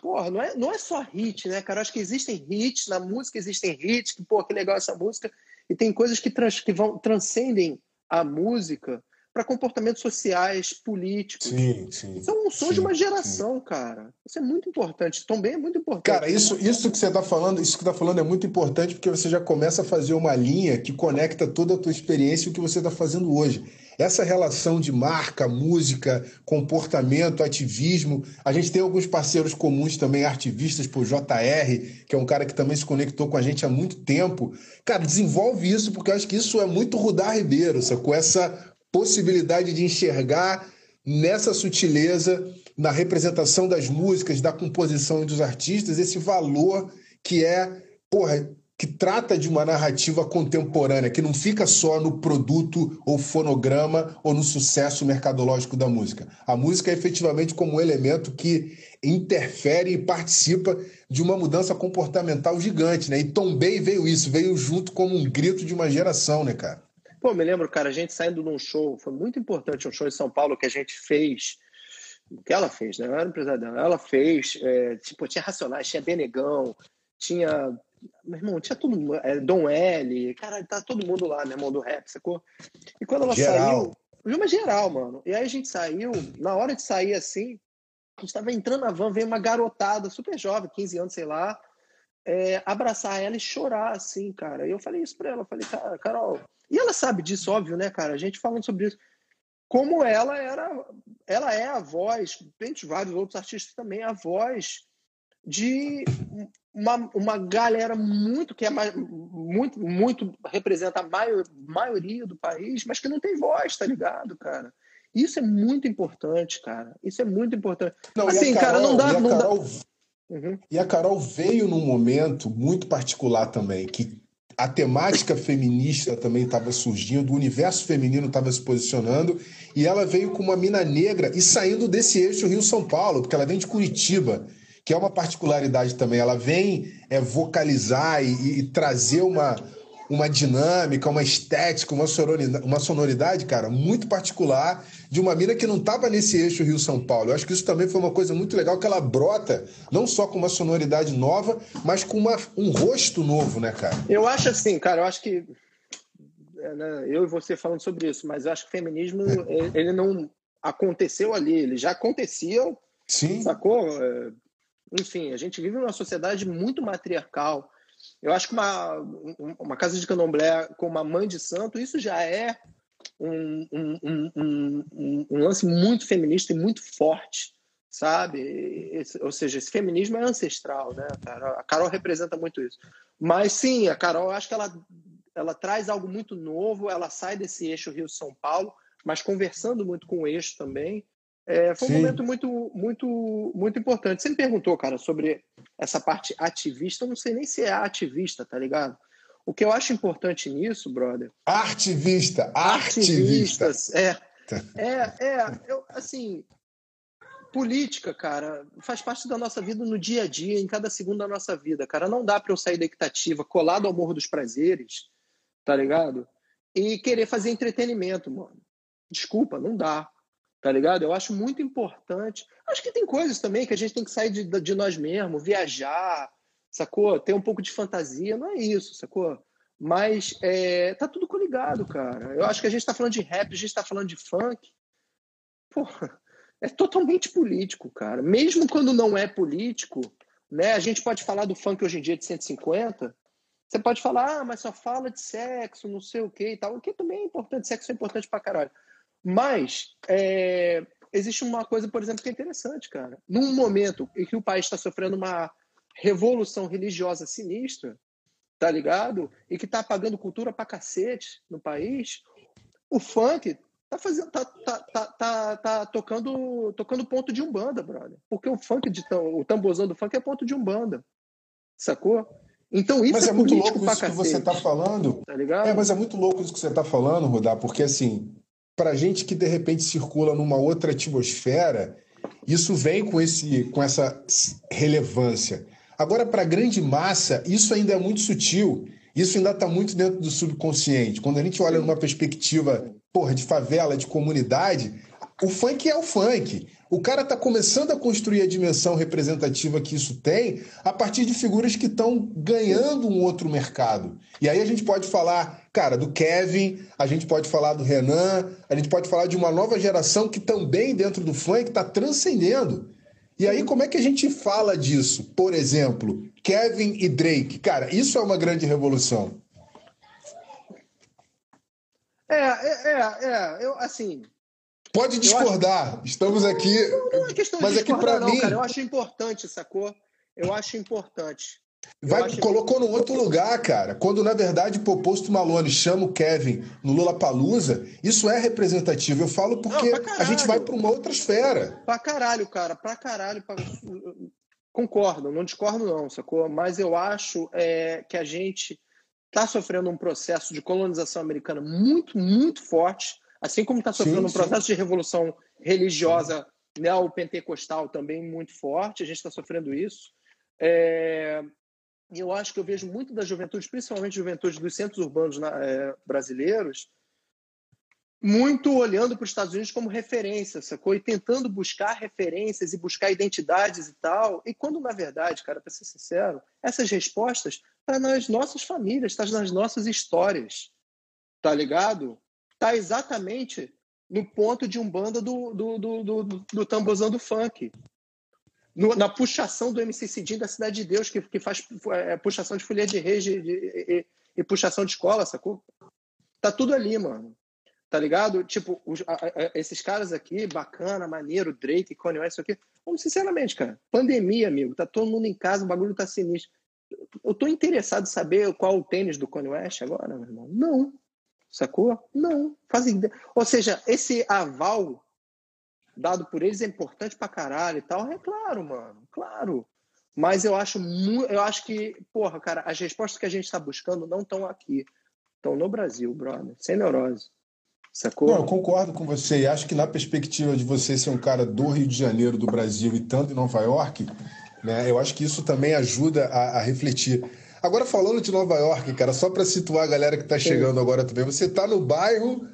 Porra, não é, não é só hit, né, cara? Eu acho que existem hits, na música existem hits, que, pô, que legal essa música. E tem coisas que, trans, que vão, transcendem a música para comportamentos sociais, políticos. Sim, sim. São sons de uma geração, sim. cara. Isso é muito importante. Também é muito importante. Cara, isso, isso que você está falando, isso que está falando é muito importante porque você já começa a fazer uma linha que conecta toda a tua experiência e o que você está fazendo hoje. Essa relação de marca, música, comportamento, ativismo. A gente tem alguns parceiros comuns também, ativistas, por JR, que é um cara que também se conectou com a gente há muito tempo. Cara, desenvolve isso, porque eu acho que isso é muito Rudar Ribeiro, com essa possibilidade de enxergar nessa sutileza, na representação das músicas, da composição e dos artistas, esse valor que é, porra, que trata de uma narrativa contemporânea, que não fica só no produto ou fonograma ou no sucesso mercadológico da música. A música é efetivamente como um elemento que interfere e participa de uma mudança comportamental gigante, né? E Tom Bay veio isso, veio junto como um grito de uma geração, né, cara? Pô, me lembro, cara, a gente saindo de um show, foi muito importante um show em São Paulo que a gente fez, que ela fez, né? Eu era dela. Ela fez, é, tipo, tinha Racionais, tinha Benegão, tinha meu irmão, tinha tudo. É, Dom L, cara, tá todo mundo lá, né, irmão, do rap, sacou? E quando ela geral. saiu. Uma geral, mano. E aí a gente saiu, na hora de sair assim, a gente tava entrando na van, veio uma garotada super jovem, 15 anos, sei lá, é, abraçar ela e chorar, assim, cara. E eu falei isso pra ela, falei, cara, Carol. E ela sabe disso, óbvio, né, cara? A gente falando sobre isso. Como ela era, ela é a voz, tem vários outros artistas também, a voz de uma, uma galera muito que é muito muito representa a maior, maioria do país, mas que não tem voz, tá ligado, cara? Isso é muito importante, cara. Isso é muito importante. Não, assim, Carol, cara, não dá, e não Carol, dá. Uhum. E a Carol veio num momento muito particular também, que a temática feminista também estava surgindo, o universo feminino estava se posicionando, e ela veio com uma mina negra e saindo desse eixo Rio-São Paulo, porque ela vem de Curitiba que é uma particularidade também. Ela vem é, vocalizar e, e, trazer uma, uma dinâmica, uma estética, uma sonoridade, uma sonoridade, cara, muito particular de uma mina que não estava nesse eixo Rio-São Paulo. Eu acho que isso também foi uma coisa muito legal, que ela brota não só com uma sonoridade nova, mas com uma, um rosto novo, né, cara? Eu acho assim, cara, eu acho que é, né, eu e você falando sobre isso, mas eu acho que o feminismo ele não aconteceu ali, ele já acontecia, Sim. sacou? Enfim, a gente vive numa sociedade muito matriarcal. Eu acho que uma, uma casa de candomblé com uma mãe de santo, isso já é um, um, um, um lance muito feminista e muito forte, sabe? Esse, ou seja, esse feminismo é ancestral, né? A Carol representa muito isso. Mas sim, a Carol, eu acho que ela, ela traz algo muito novo, ela sai desse eixo Rio-São Paulo, mas conversando muito com o eixo também, é, foi um Sim. momento muito, muito, muito importante. Você me perguntou, cara, sobre essa parte ativista. Eu não sei nem se é ativista, tá ligado? O que eu acho importante nisso, brother. Artivista, artivista. Artivistas, é. É, é, eu, assim, política, cara, faz parte da nossa vida no dia a dia, em cada segundo da nossa vida, cara. Não dá para eu sair da equitativa colado ao Morro dos Prazeres, tá ligado? E querer fazer entretenimento, mano. Desculpa, não dá tá ligado? Eu acho muito importante. Acho que tem coisas também que a gente tem que sair de, de nós mesmos, viajar, sacou? Ter um pouco de fantasia, não é isso, sacou? Mas é, tá tudo coligado, cara. Eu acho que a gente tá falando de rap, a gente tá falando de funk. Porra, é totalmente político, cara. Mesmo quando não é político, né? A gente pode falar do funk hoje em dia de 150. Você pode falar, ah, mas só fala de sexo, não sei o que e tal. O que também é importante, sexo é importante pra caralho. Mas é, existe uma coisa, por exemplo, que é interessante, cara. Num momento em que o país está sofrendo uma revolução religiosa sinistra, tá ligado? E que tá apagando cultura pra cacete no país, o funk tá fazendo tá, tá, tá, tá, tá tocando tocando ponto de umbanda, brother. Porque o funk de o tambozão do funk é ponto de umbanda. Sacou? Então isso mas é, é muito louco isso que você está falando. Tá ligado? É, mas é muito louco isso que você está falando, Rodar, porque assim, para gente que de repente circula numa outra atmosfera, isso vem com esse com essa relevância. Agora, para a grande massa, isso ainda é muito sutil. Isso ainda está muito dentro do subconsciente. Quando a gente olha numa perspectiva porra, de favela, de comunidade, o funk é o funk. O cara está começando a construir a dimensão representativa que isso tem a partir de figuras que estão ganhando um outro mercado. E aí a gente pode falar, cara, do Kevin, a gente pode falar do Renan, a gente pode falar de uma nova geração que também dentro do funk está transcendendo. E aí, como é que a gente fala disso? Por exemplo, Kevin e Drake. Cara, isso é uma grande revolução. É, é, é, é eu, assim. Pode discordar, acho... estamos aqui. Não, não é questão mas de aqui para mim. Cara, eu acho importante, sacou? Eu acho importante. Vai, acho colocou no outro lugar, cara. Quando na verdade o Posto Malone chama o Kevin no Lula Palusa, isso é representativo. Eu falo porque não, a gente vai para uma outra esfera. Pra caralho, cara, pra caralho. Pra... Concordo, não discordo, não, sacou? Mas eu acho é, que a gente está sofrendo um processo de colonização americana muito, muito forte, assim como está sofrendo sim, um processo sim. de revolução religiosa neopentecostal também muito forte. A gente está sofrendo isso. É, eu acho que eu vejo muito da juventude, principalmente juventude dos centros urbanos é, brasileiros, muito olhando para os Estados Unidos como referência, sacou? E tentando buscar referências e buscar identidades e tal. E quando, na verdade, cara, para ser sincero, essas respostas estão tá nas nossas famílias, estão tá nas nossas histórias, tá ligado? Tá exatamente no ponto de um banda do, do, do, do, do tambozão do funk no, na puxação do MC Cidinho da Cidade de Deus, que, que faz é, puxação de folha de reis de, de, e, e, puxação de escola, sacou? Tá tudo ali, mano. Tá ligado? Tipo, os, a, a, esses caras aqui, bacana, maneiro, Drake, Kanye West, isso aqui. Vamos, sinceramente, cara, pandemia, amigo, tá todo mundo em casa, o bagulho tá sinistro. Eu tô interessado em saber qual o tênis do Kanye West agora, meu irmão. Não. Sacou? Não. Faz ideia. Ou seja, esse aval dado por eles é importante pra caralho e tal. É claro, mano, claro. Mas eu acho muito, eu acho que, porra, cara, as respostas que a gente está buscando não estão aqui. Estão no Brasil, brother. Sem neurose. Sacou? Não, eu concordo com você. E acho que na perspectiva de você ser um cara do Rio de Janeiro, do Brasil e tanto em Nova York, né, eu acho que isso também ajuda a, a refletir. Agora, falando de Nova York, cara, só para situar a galera que está chegando agora também, você está no bairro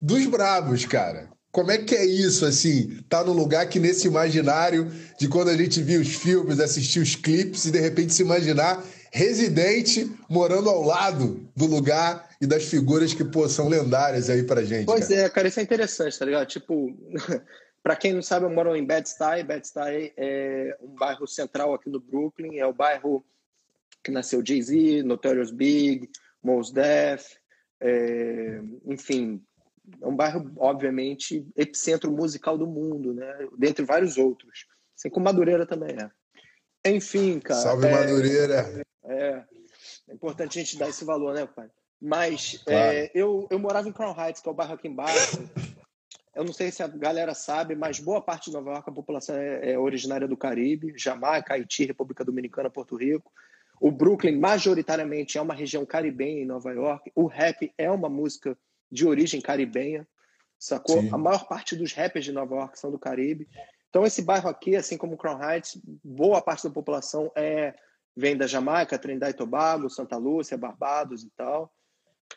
dos Bravos, cara. Como é que é isso, assim, tá no lugar que nesse imaginário de quando a gente via os filmes, assistir os clipes e de repente se imaginar residente morando ao lado do lugar e das figuras que, pô, são lendárias aí pra gente. Pois cara. é, cara, isso é interessante, tá ligado? Tipo, para quem não sabe, eu moro em Bed-Stuy. Bed-Stuy é um bairro central aqui no Brooklyn, é o bairro que nasceu Jay-Z, Notorious Big, Mos Def, é, enfim, é um bairro, obviamente, epicentro musical do mundo, né? Dentre vários outros. Assim como Madureira também é. Enfim, cara. Salve é, Madureira! É, é importante a gente dar esse valor, né, pai? Mas claro. é, eu, eu morava em Crown Heights, que é o bairro aqui embaixo. Eu não sei se a galera sabe, mas boa parte de Nova York, a população é, é originária do Caribe, Jamaica, Haiti, República Dominicana, Porto Rico. O Brooklyn, majoritariamente, é uma região caribenha em Nova York. O rap é uma música de origem caribenha, sacou? Sim. A maior parte dos rappers de Nova York são do Caribe. Então, esse bairro aqui, assim como Crown Heights, boa parte da população é vem da Jamaica, Trindade e Tobago, Santa Lúcia, Barbados e tal.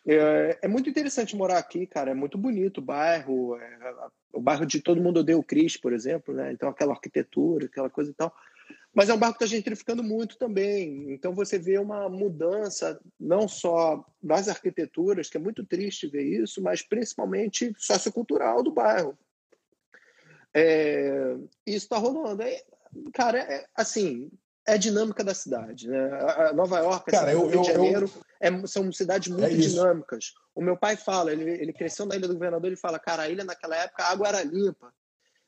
É, é, muito interessante morar aqui, cara. É muito bonito o bairro. É, o bairro de todo mundo odeia o Cris, por exemplo, né? Então, aquela arquitetura, aquela coisa e tal. Mas é um barco que está gentrificando muito também. Então você vê uma mudança não só das arquiteturas, que é muito triste ver isso, mas principalmente sociocultural do bairro. É, isso está rolando. É, cara, é, assim, é dinâmica da cidade. Né? A Nova York, cara, assim, eu, Rio de Janeiro, eu... É, são cidades muito é dinâmicas. O meu pai fala, ele, ele cresceu na Ilha do Governador, ele fala, cara, a ilha naquela época a água era limpa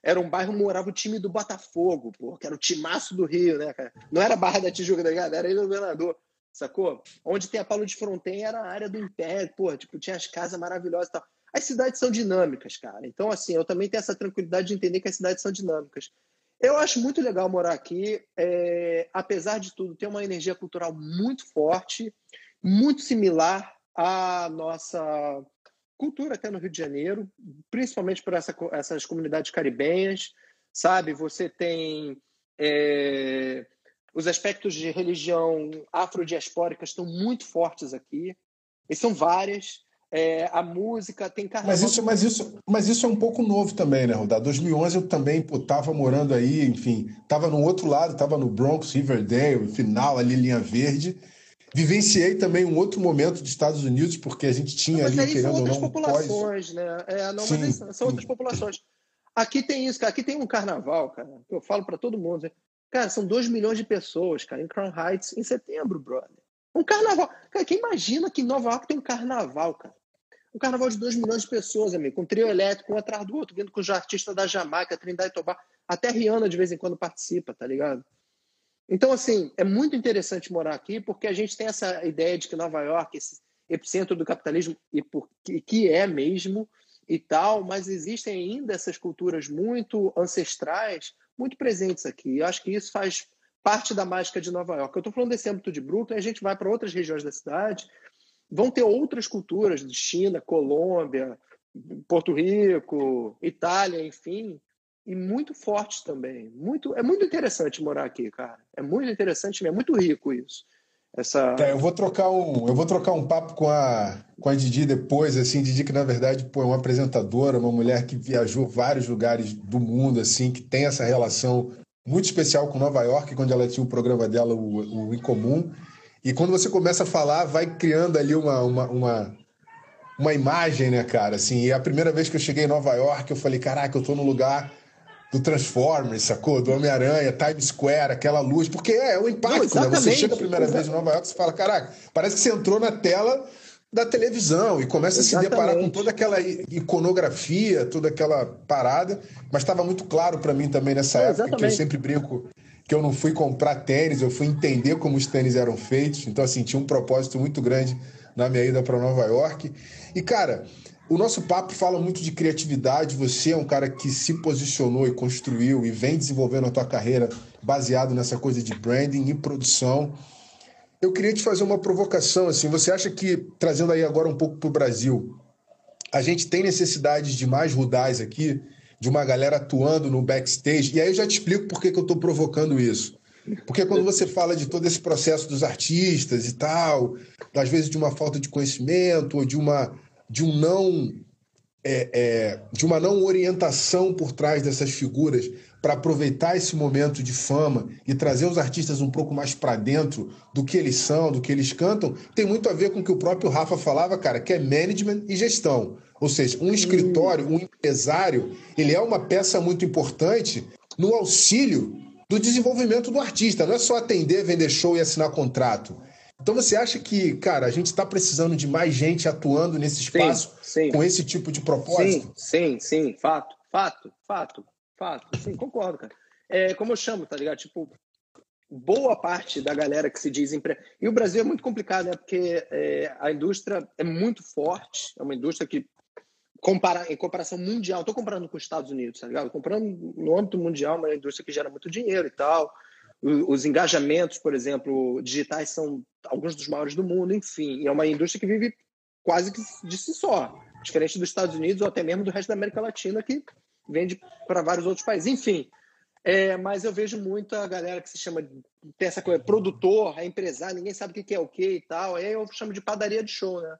era um bairro morava o time do Botafogo, pô, que era o timaço do Rio, né, cara? Não era Barra da Tijuca, tá ligado? Era ele o governador, sacou? Onde tem a Paulo de Fronten era a área do Império, pô, tipo, tinha as casas maravilhosas e tal. As cidades são dinâmicas, cara. Então, assim, eu também tenho essa tranquilidade de entender que as cidades são dinâmicas. Eu acho muito legal morar aqui. É, apesar de tudo, tem uma energia cultural muito forte, muito similar à nossa cultura até no Rio de Janeiro, principalmente por essa, essas comunidades caribenhas, sabe? Você tem é, os aspectos de religião afrodiaspórica estão muito fortes aqui, e são várias. É, a música tem carnaval. Mas isso, mas, isso, mas isso é um pouco novo também, né, Rodar? 2011 eu também estava morando aí, enfim, estava no outro lado, estava no Bronx, Riverdale, final ali, linha verde. Vivenciei também um outro momento dos Estados Unidos, porque a gente tinha mas ali, querendo ou não, populações, pós... né? É, não, sim, mas são outras populações. Aqui tem isso, cara. Aqui tem um carnaval, cara, que eu falo para todo mundo. Né? Cara, são 2 milhões de pessoas, cara, em Crown Heights em setembro, brother. Um carnaval. Cara, quem imagina que em Nova York tem um carnaval, cara? Um carnaval de 2 milhões de pessoas, amigo, com um trio elétrico, um atrás do outro, vindo com os artistas da Jamaica, Trindade e Tobago. Até Rihanna de vez em quando participa, tá ligado? Então, assim, é muito interessante morar aqui, porque a gente tem essa ideia de que Nova York, esse epicentro do capitalismo, e por, que é mesmo e tal, mas existem ainda essas culturas muito ancestrais, muito presentes aqui. Eu acho que isso faz parte da mágica de Nova York. Eu estou falando desse âmbito de Brooklyn, a gente vai para outras regiões da cidade, vão ter outras culturas de China, Colômbia, Porto Rico, Itália, enfim, e muito fortes também. Muito, é muito interessante morar aqui, cara. É muito interessante, é muito rico isso. Essa... É, eu vou trocar um, eu vou trocar um papo com a com a Didi depois, assim, Didi que na verdade pô, é uma apresentadora, uma mulher que viajou vários lugares do mundo, assim, que tem essa relação muito especial com Nova York, quando ela tinha o programa dela, o, o Incomum. E quando você começa a falar, vai criando ali uma, uma, uma, uma imagem, né, cara? Assim, e a primeira vez que eu cheguei em Nova York, eu falei, caraca, eu tô no lugar do Transformers, sacou? Do Homem-Aranha, Times Square, aquela luz, porque é, é o impacto, Não, né? Você chega a primeira vez em Nova York, você fala, caraca, parece que você entrou na tela da televisão e começa Exatamente. a se deparar com toda aquela iconografia, toda aquela parada, mas estava muito claro para mim também nessa época Exatamente. que eu sempre brinco que eu não fui comprar tênis, eu fui entender como os tênis eram feitos. Então assim, tinha um propósito muito grande na minha ida para Nova York. E cara, o nosso papo fala muito de criatividade. Você é um cara que se posicionou e construiu e vem desenvolvendo a tua carreira baseado nessa coisa de branding e produção. Eu queria te fazer uma provocação, assim, você acha que, trazendo aí agora um pouco para o Brasil, a gente tem necessidade de mais rudais aqui, de uma galera atuando no backstage, e aí eu já te explico por que, que eu estou provocando isso. Porque quando você fala de todo esse processo dos artistas e tal, às vezes de uma falta de conhecimento ou de, uma, de um não é, é, de uma não orientação por trás dessas figuras para aproveitar esse momento de fama e trazer os artistas um pouco mais para dentro do que eles são, do que eles cantam, tem muito a ver com o que o próprio Rafa falava, cara, que é management e gestão. Ou seja, um escritório, um empresário, ele é uma peça muito importante no auxílio do desenvolvimento do artista. Não é só atender, vender show e assinar contrato. Então você acha que, cara, a gente está precisando de mais gente atuando nesse espaço sim, sim. com esse tipo de propósito? Sim, sim, sim, fato, fato, fato. Fato, sim, concordo, cara. É como eu chamo, tá ligado? Tipo, boa parte da galera que se diz empre... E o Brasil é muito complicado, né? Porque é, a indústria é muito forte, é uma indústria que, compara... em comparação mundial, estou comparando com os Estados Unidos, tá ligado? Comparando no âmbito mundial, é uma indústria que gera muito dinheiro e tal. Os engajamentos, por exemplo, digitais são alguns dos maiores do mundo, enfim. É uma indústria que vive quase que de si só. Diferente dos Estados Unidos ou até mesmo do resto da América Latina, que vende para vários outros países. Enfim, é, mas eu vejo muita galera que se chama, tem essa coisa, produtor, é empresário, ninguém sabe o que é o que e tal. Aí eu chamo de padaria de show, né?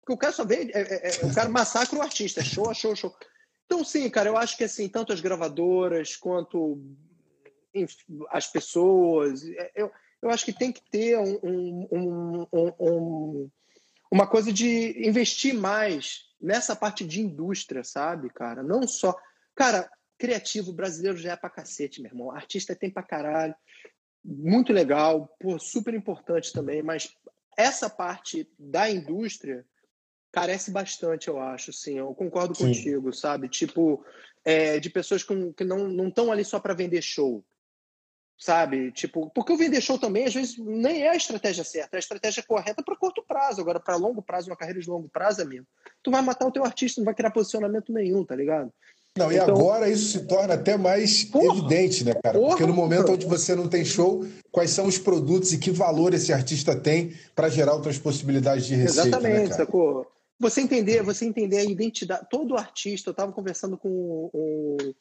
Porque o cara só vê, é, é, é o cara massacra o artista, é show, show, show. Então, sim, cara, eu acho que assim, tanto as gravadoras quanto as pessoas, é, eu, eu acho que tem que ter um, um, um, um, uma coisa de investir mais nessa parte de indústria, sabe, cara? Não só. Cara, criativo brasileiro já é pra cacete, meu irmão. Artista tem pra caralho. Muito legal, pô, super importante também, mas essa parte da indústria carece bastante, eu acho, sim. Eu concordo sim. contigo, sabe? Tipo, é, de pessoas com, que não estão ali só para vender show, sabe? Tipo, porque o vender show também, às vezes, nem é a estratégia certa, é a estratégia correta para curto prazo. Agora, para longo prazo, uma carreira de longo prazo, amigo, tu vai matar o teu artista, não vai criar posicionamento nenhum, tá ligado? Não, e então, agora isso se torna até mais porra, evidente, né, cara? Porra, Porque no momento onde você não tem show, quais são os produtos e que valor esse artista tem para gerar outras possibilidades de receita, né, Exatamente, né, sacou? Você entender, você entender a identidade. Todo artista, eu estava conversando com um,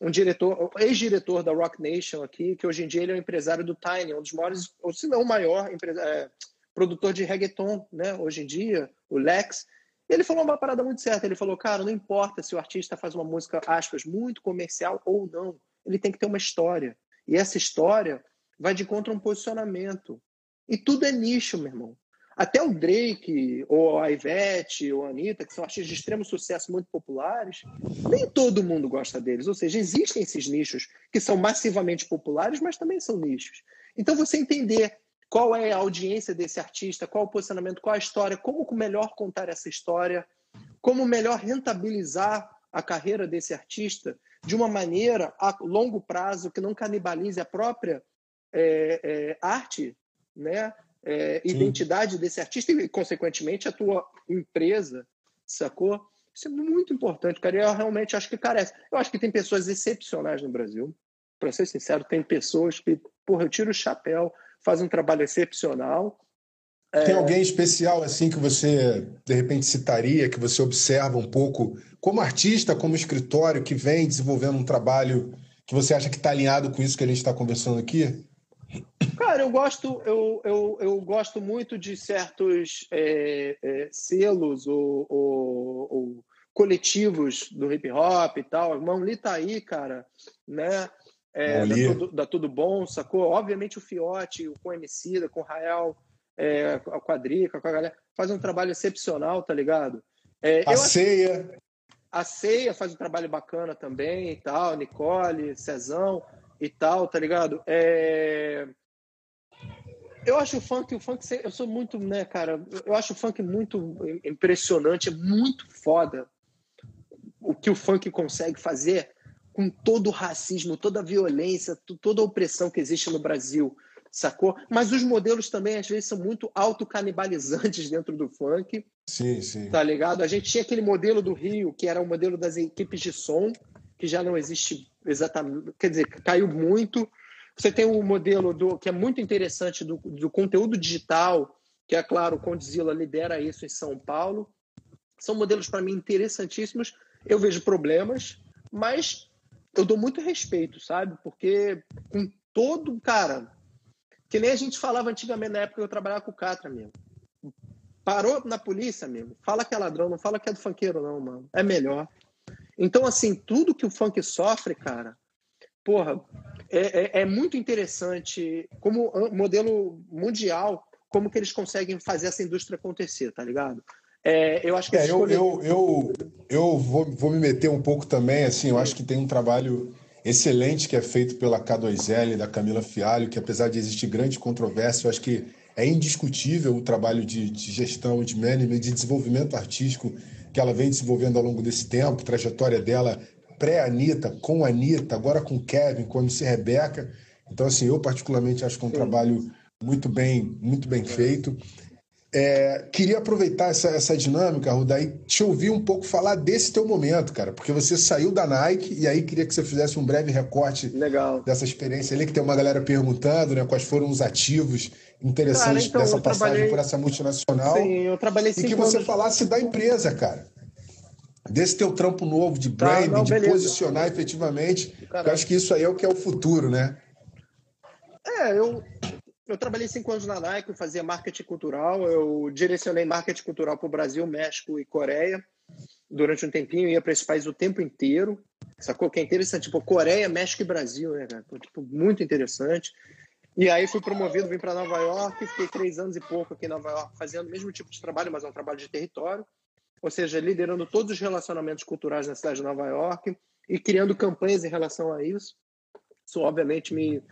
um diretor, um ex-diretor da Rock Nation aqui, que hoje em dia ele é um empresário do Tiny, um dos maiores, ou se não o maior é, produtor de reggaeton, né? Hoje em dia, o Lex. Ele falou uma parada muito certa. Ele falou, cara, não importa se o artista faz uma música, aspas, muito comercial ou não. Ele tem que ter uma história. E essa história vai de contra um posicionamento. E tudo é nicho, meu irmão. Até o Drake, ou a Ivete, ou a Anitta, que são artistas de extremo sucesso muito populares, nem todo mundo gosta deles. Ou seja, existem esses nichos que são massivamente populares, mas também são nichos. Então, você entender qual é a audiência desse artista, qual o posicionamento, qual a história, como melhor contar essa história, como melhor rentabilizar a carreira desse artista de uma maneira a longo prazo que não canibalize a própria é, é, arte, né? É, identidade desse artista e, consequentemente, a tua empresa, sacou? Isso é muito importante, cara. Eu realmente acho que carece. Eu acho que tem pessoas excepcionais no Brasil. Para ser sincero, tem pessoas que, porra, eu tiro o chapéu, fazem um trabalho excepcional. Tem é... alguém especial assim que você de repente citaria, que você observa um pouco como artista, como escritório, que vem desenvolvendo um trabalho que você acha que está alinhado com isso que a gente está conversando aqui? Cara, eu gosto, eu, eu, eu gosto muito de certos é, é, selos ou, ou, ou, coletivos do hip hop e tal. O Mão Li tá aí, cara, né? É, dá, tudo, dá, tudo, bom, sacou? Obviamente o Fiote, com o Emicida, com o Rael, é, a Quadrica, com a galera, faz um trabalho excepcional, tá ligado? É, a Ceia. A Ceia faz um trabalho bacana também e tal, Nicole, Cezão e tal, tá ligado? É... Eu acho o funk, o funk, eu sou muito, né, cara? Eu acho o funk muito impressionante, é muito foda o que o funk consegue fazer com todo o racismo, toda a violência, toda a opressão que existe no Brasil, sacou? Mas os modelos também, às vezes, são muito autocanibalizantes dentro do funk. Sim, sim. Tá ligado? A gente tinha aquele modelo do Rio, que era o modelo das equipes de som, que já não existe exatamente, quer dizer, caiu muito. Você tem um modelo do, que é muito interessante do, do conteúdo digital, que é claro, o Condzilla lidera isso em São Paulo. São modelos para mim interessantíssimos. Eu vejo problemas, mas eu dou muito respeito, sabe? Porque com todo, cara, que nem a gente falava antigamente na época que eu trabalhava com o Catra mesmo. Parou na polícia mesmo. Fala que é ladrão, não fala que é do funkeiro, não, mano. É melhor. Então, assim, tudo que o funk sofre, cara, porra, é, é, é muito interessante como modelo mundial, como que eles conseguem fazer essa indústria acontecer, tá ligado? É, eu acho que é, eu, eu, eu, eu vou, vou me meter um pouco também, assim, eu acho que tem um trabalho excelente que é feito pela K2L, da Camila Fialho, que apesar de existir grande controvérsia, eu acho que é indiscutível o trabalho de, de gestão, de management, de desenvolvimento artístico que ela vem desenvolvendo ao longo desse tempo, trajetória dela pré-Anitta, com Anitta, agora com Kevin, com MC Rebeca. Então, assim, eu particularmente acho que é um Sim. trabalho muito bem, muito bem feito. É, queria aproveitar essa, essa dinâmica, Ruda, e te ouvir um pouco falar desse teu momento, cara, porque você saiu da Nike e aí queria que você fizesse um breve recorte Legal. dessa experiência ali, que tem uma galera perguntando, né, quais foram os ativos interessantes cara, então, dessa passagem por essa multinacional. Sim, eu trabalhei E que você anos... falasse da empresa, cara. Desse teu trampo novo de tá, branding, tá, de posicionar efetivamente. Eu acho que isso aí é o que é o futuro, né? É, eu, eu trabalhei cinco anos na Nike, fazia marketing cultural, eu direcionei marketing cultural para o Brasil, México e Coreia. Durante um tempinho, ia para esse país o tempo inteiro. Sacou? Que é interessante, tipo, Coreia, México e Brasil, né, cara? Tipo, muito interessante. E aí fui promovido, vim para Nova York, fiquei três anos e pouco aqui em Nova York, fazendo o mesmo tipo de trabalho, mas é um trabalho de território. Ou seja, liderando todos os relacionamentos culturais na cidade de Nova York e criando campanhas em relação a isso. Isso, obviamente, me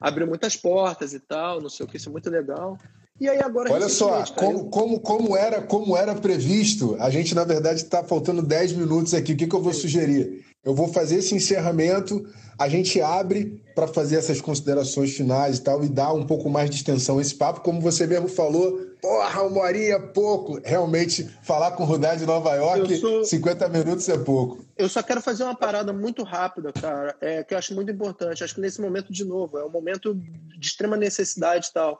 abriu muitas portas e tal, não sei o que, isso é muito legal. E aí agora Olha só, como, como, como, era, como era previsto, a gente, na verdade, está faltando 10 minutos aqui. O que, que eu vou sugerir? Eu vou fazer esse encerramento, a gente abre para fazer essas considerações finais e tal, e dar um pouco mais de extensão a esse papo. Como você mesmo falou, porra, uma horinha é pouco. Realmente, falar com o Rudá de Nova York, sou... 50 minutos é pouco. Eu só quero fazer uma parada muito rápida, cara, é, que eu acho muito importante. Acho que nesse momento, de novo, é um momento de extrema necessidade e tal.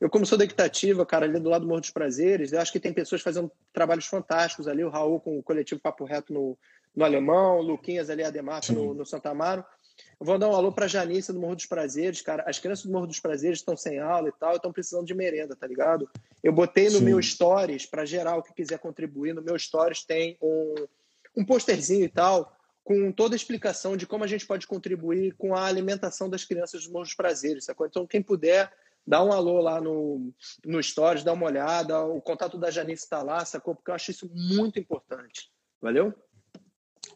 Eu, como sou da Equitativa, cara, ali do lado do Morro dos Prazeres, eu acho que tem pessoas fazendo trabalhos fantásticos ali. O Raul com o coletivo Papo Reto no, no Alemão, Luquinhas ali, a Demarca no, no Santa Amaro. Eu vou dar um alô para a Janice do Morro dos Prazeres, cara. As crianças do Morro dos Prazeres estão sem aula e tal, estão precisando de merenda, tá ligado? Eu botei no Sim. meu Stories, para geral que quiser contribuir, no meu Stories tem um, um posterzinho e tal, com toda a explicação de como a gente pode contribuir com a alimentação das crianças do Morro dos Prazeres, sacou? Então, quem puder dá um alô lá no, no Stories, dá uma olhada. O contato da Janice está lá, sacou? Porque eu acho isso muito importante. Valeu?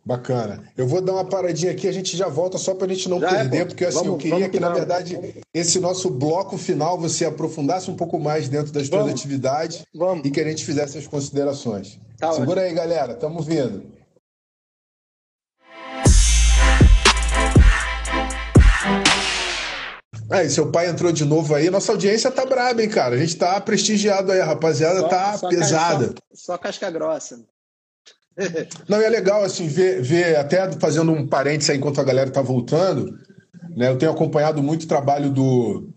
Bacana. Eu vou dar uma paradinha aqui, a gente já volta só para a gente não já é, perder, é, porque assim, vamos, eu queria que, na verdade, esse nosso bloco final você aprofundasse um pouco mais dentro das suas atividades vamos. e que a gente fizesse as considerações. Tá Segura ótimo. aí, galera. Estamos vindo. Aí, seu pai entrou de novo aí. Nossa audiência tá braba, hein, cara? A gente tá prestigiado aí, a rapaziada só, tá só pesada. Casca, só, casca grossa. Não, é legal, assim, ver, ver, até fazendo um parênteses aí enquanto a galera tá voltando, né? Eu tenho acompanhado muito o trabalho do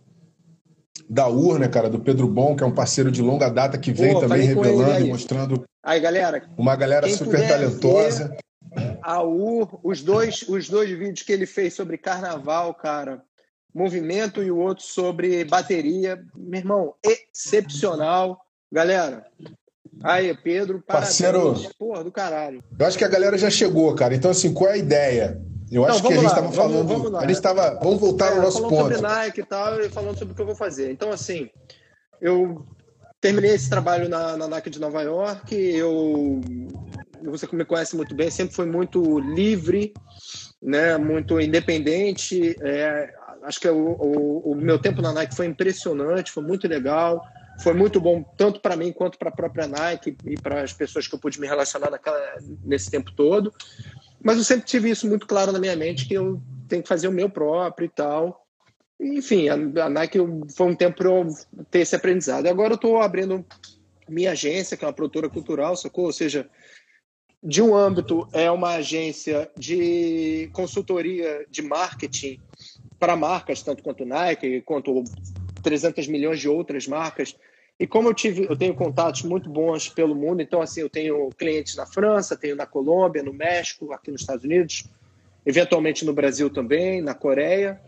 da UR, né, cara, do Pedro Bom, que é um parceiro de longa data que vem Pô, também revelando e mostrando aí, galera, uma galera super talentosa. A UR, os dois, os dois vídeos que ele fez sobre carnaval, cara, movimento e o outro sobre bateria. Meu irmão, excepcional. Galera, aí, Pedro, parabéns. Parceiro, porra, do caralho. Eu acho que a galera já chegou, cara. Então, assim, qual é a ideia? Eu então, acho que a gente estava falando. Vamos, a gente estava. Vamos voltar é, no nosso falando ponto. sobre Nike e tal, e falando sobre o que eu vou fazer. Então, assim, eu terminei esse trabalho na, na Nike de Nova York. Eu. Você me conhece muito bem, sempre foi muito livre, né, muito independente. É, acho que o, o, o, meu tempo na Nike foi impressionante, foi muito legal, foi muito bom tanto para mim quanto para a própria Nike e para as pessoas que eu pude me relacionar naquela, nesse tempo todo. Mas eu sempre tive isso muito claro na minha mente que eu tenho que fazer o meu próprio e tal. Enfim, a, a Nike foi um tempo para eu ter esse aprendizado. Agora eu estou abrindo minha agência, que é uma produtora cultural, sacou? Ou seja, de um âmbito é uma agência de consultoria de marketing para marcas, tanto quanto Nike, quanto 300 milhões de outras marcas. E como eu tive, eu tenho contatos muito bons pelo mundo, então assim, eu tenho clientes na França, tenho na Colômbia, no México, aqui nos Estados Unidos, eventualmente no Brasil também, na Coreia.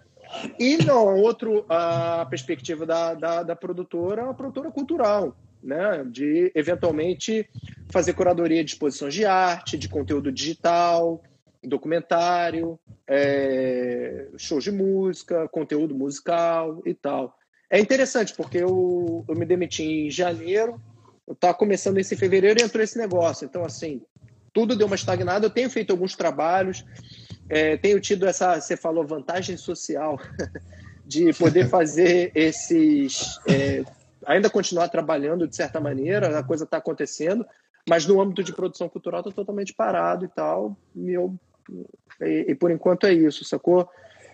E não, outro a perspectiva da, da, da produtora, é uma produtora cultural, né? De eventualmente fazer curadoria de exposições de arte, de conteúdo digital, documentário, é, shows de música, conteúdo musical e tal. É interessante, porque eu, eu me demiti em janeiro, eu estava começando esse fevereiro e entrou esse negócio. Então, assim, tudo deu uma estagnada. Eu tenho feito alguns trabalhos, é, tenho tido essa, você falou, vantagem social de poder fazer esses. É, ainda continuar trabalhando de certa maneira, a coisa está acontecendo, mas no âmbito de produção cultural está totalmente parado e tal. E eu e, e, por enquanto é isso, sacou?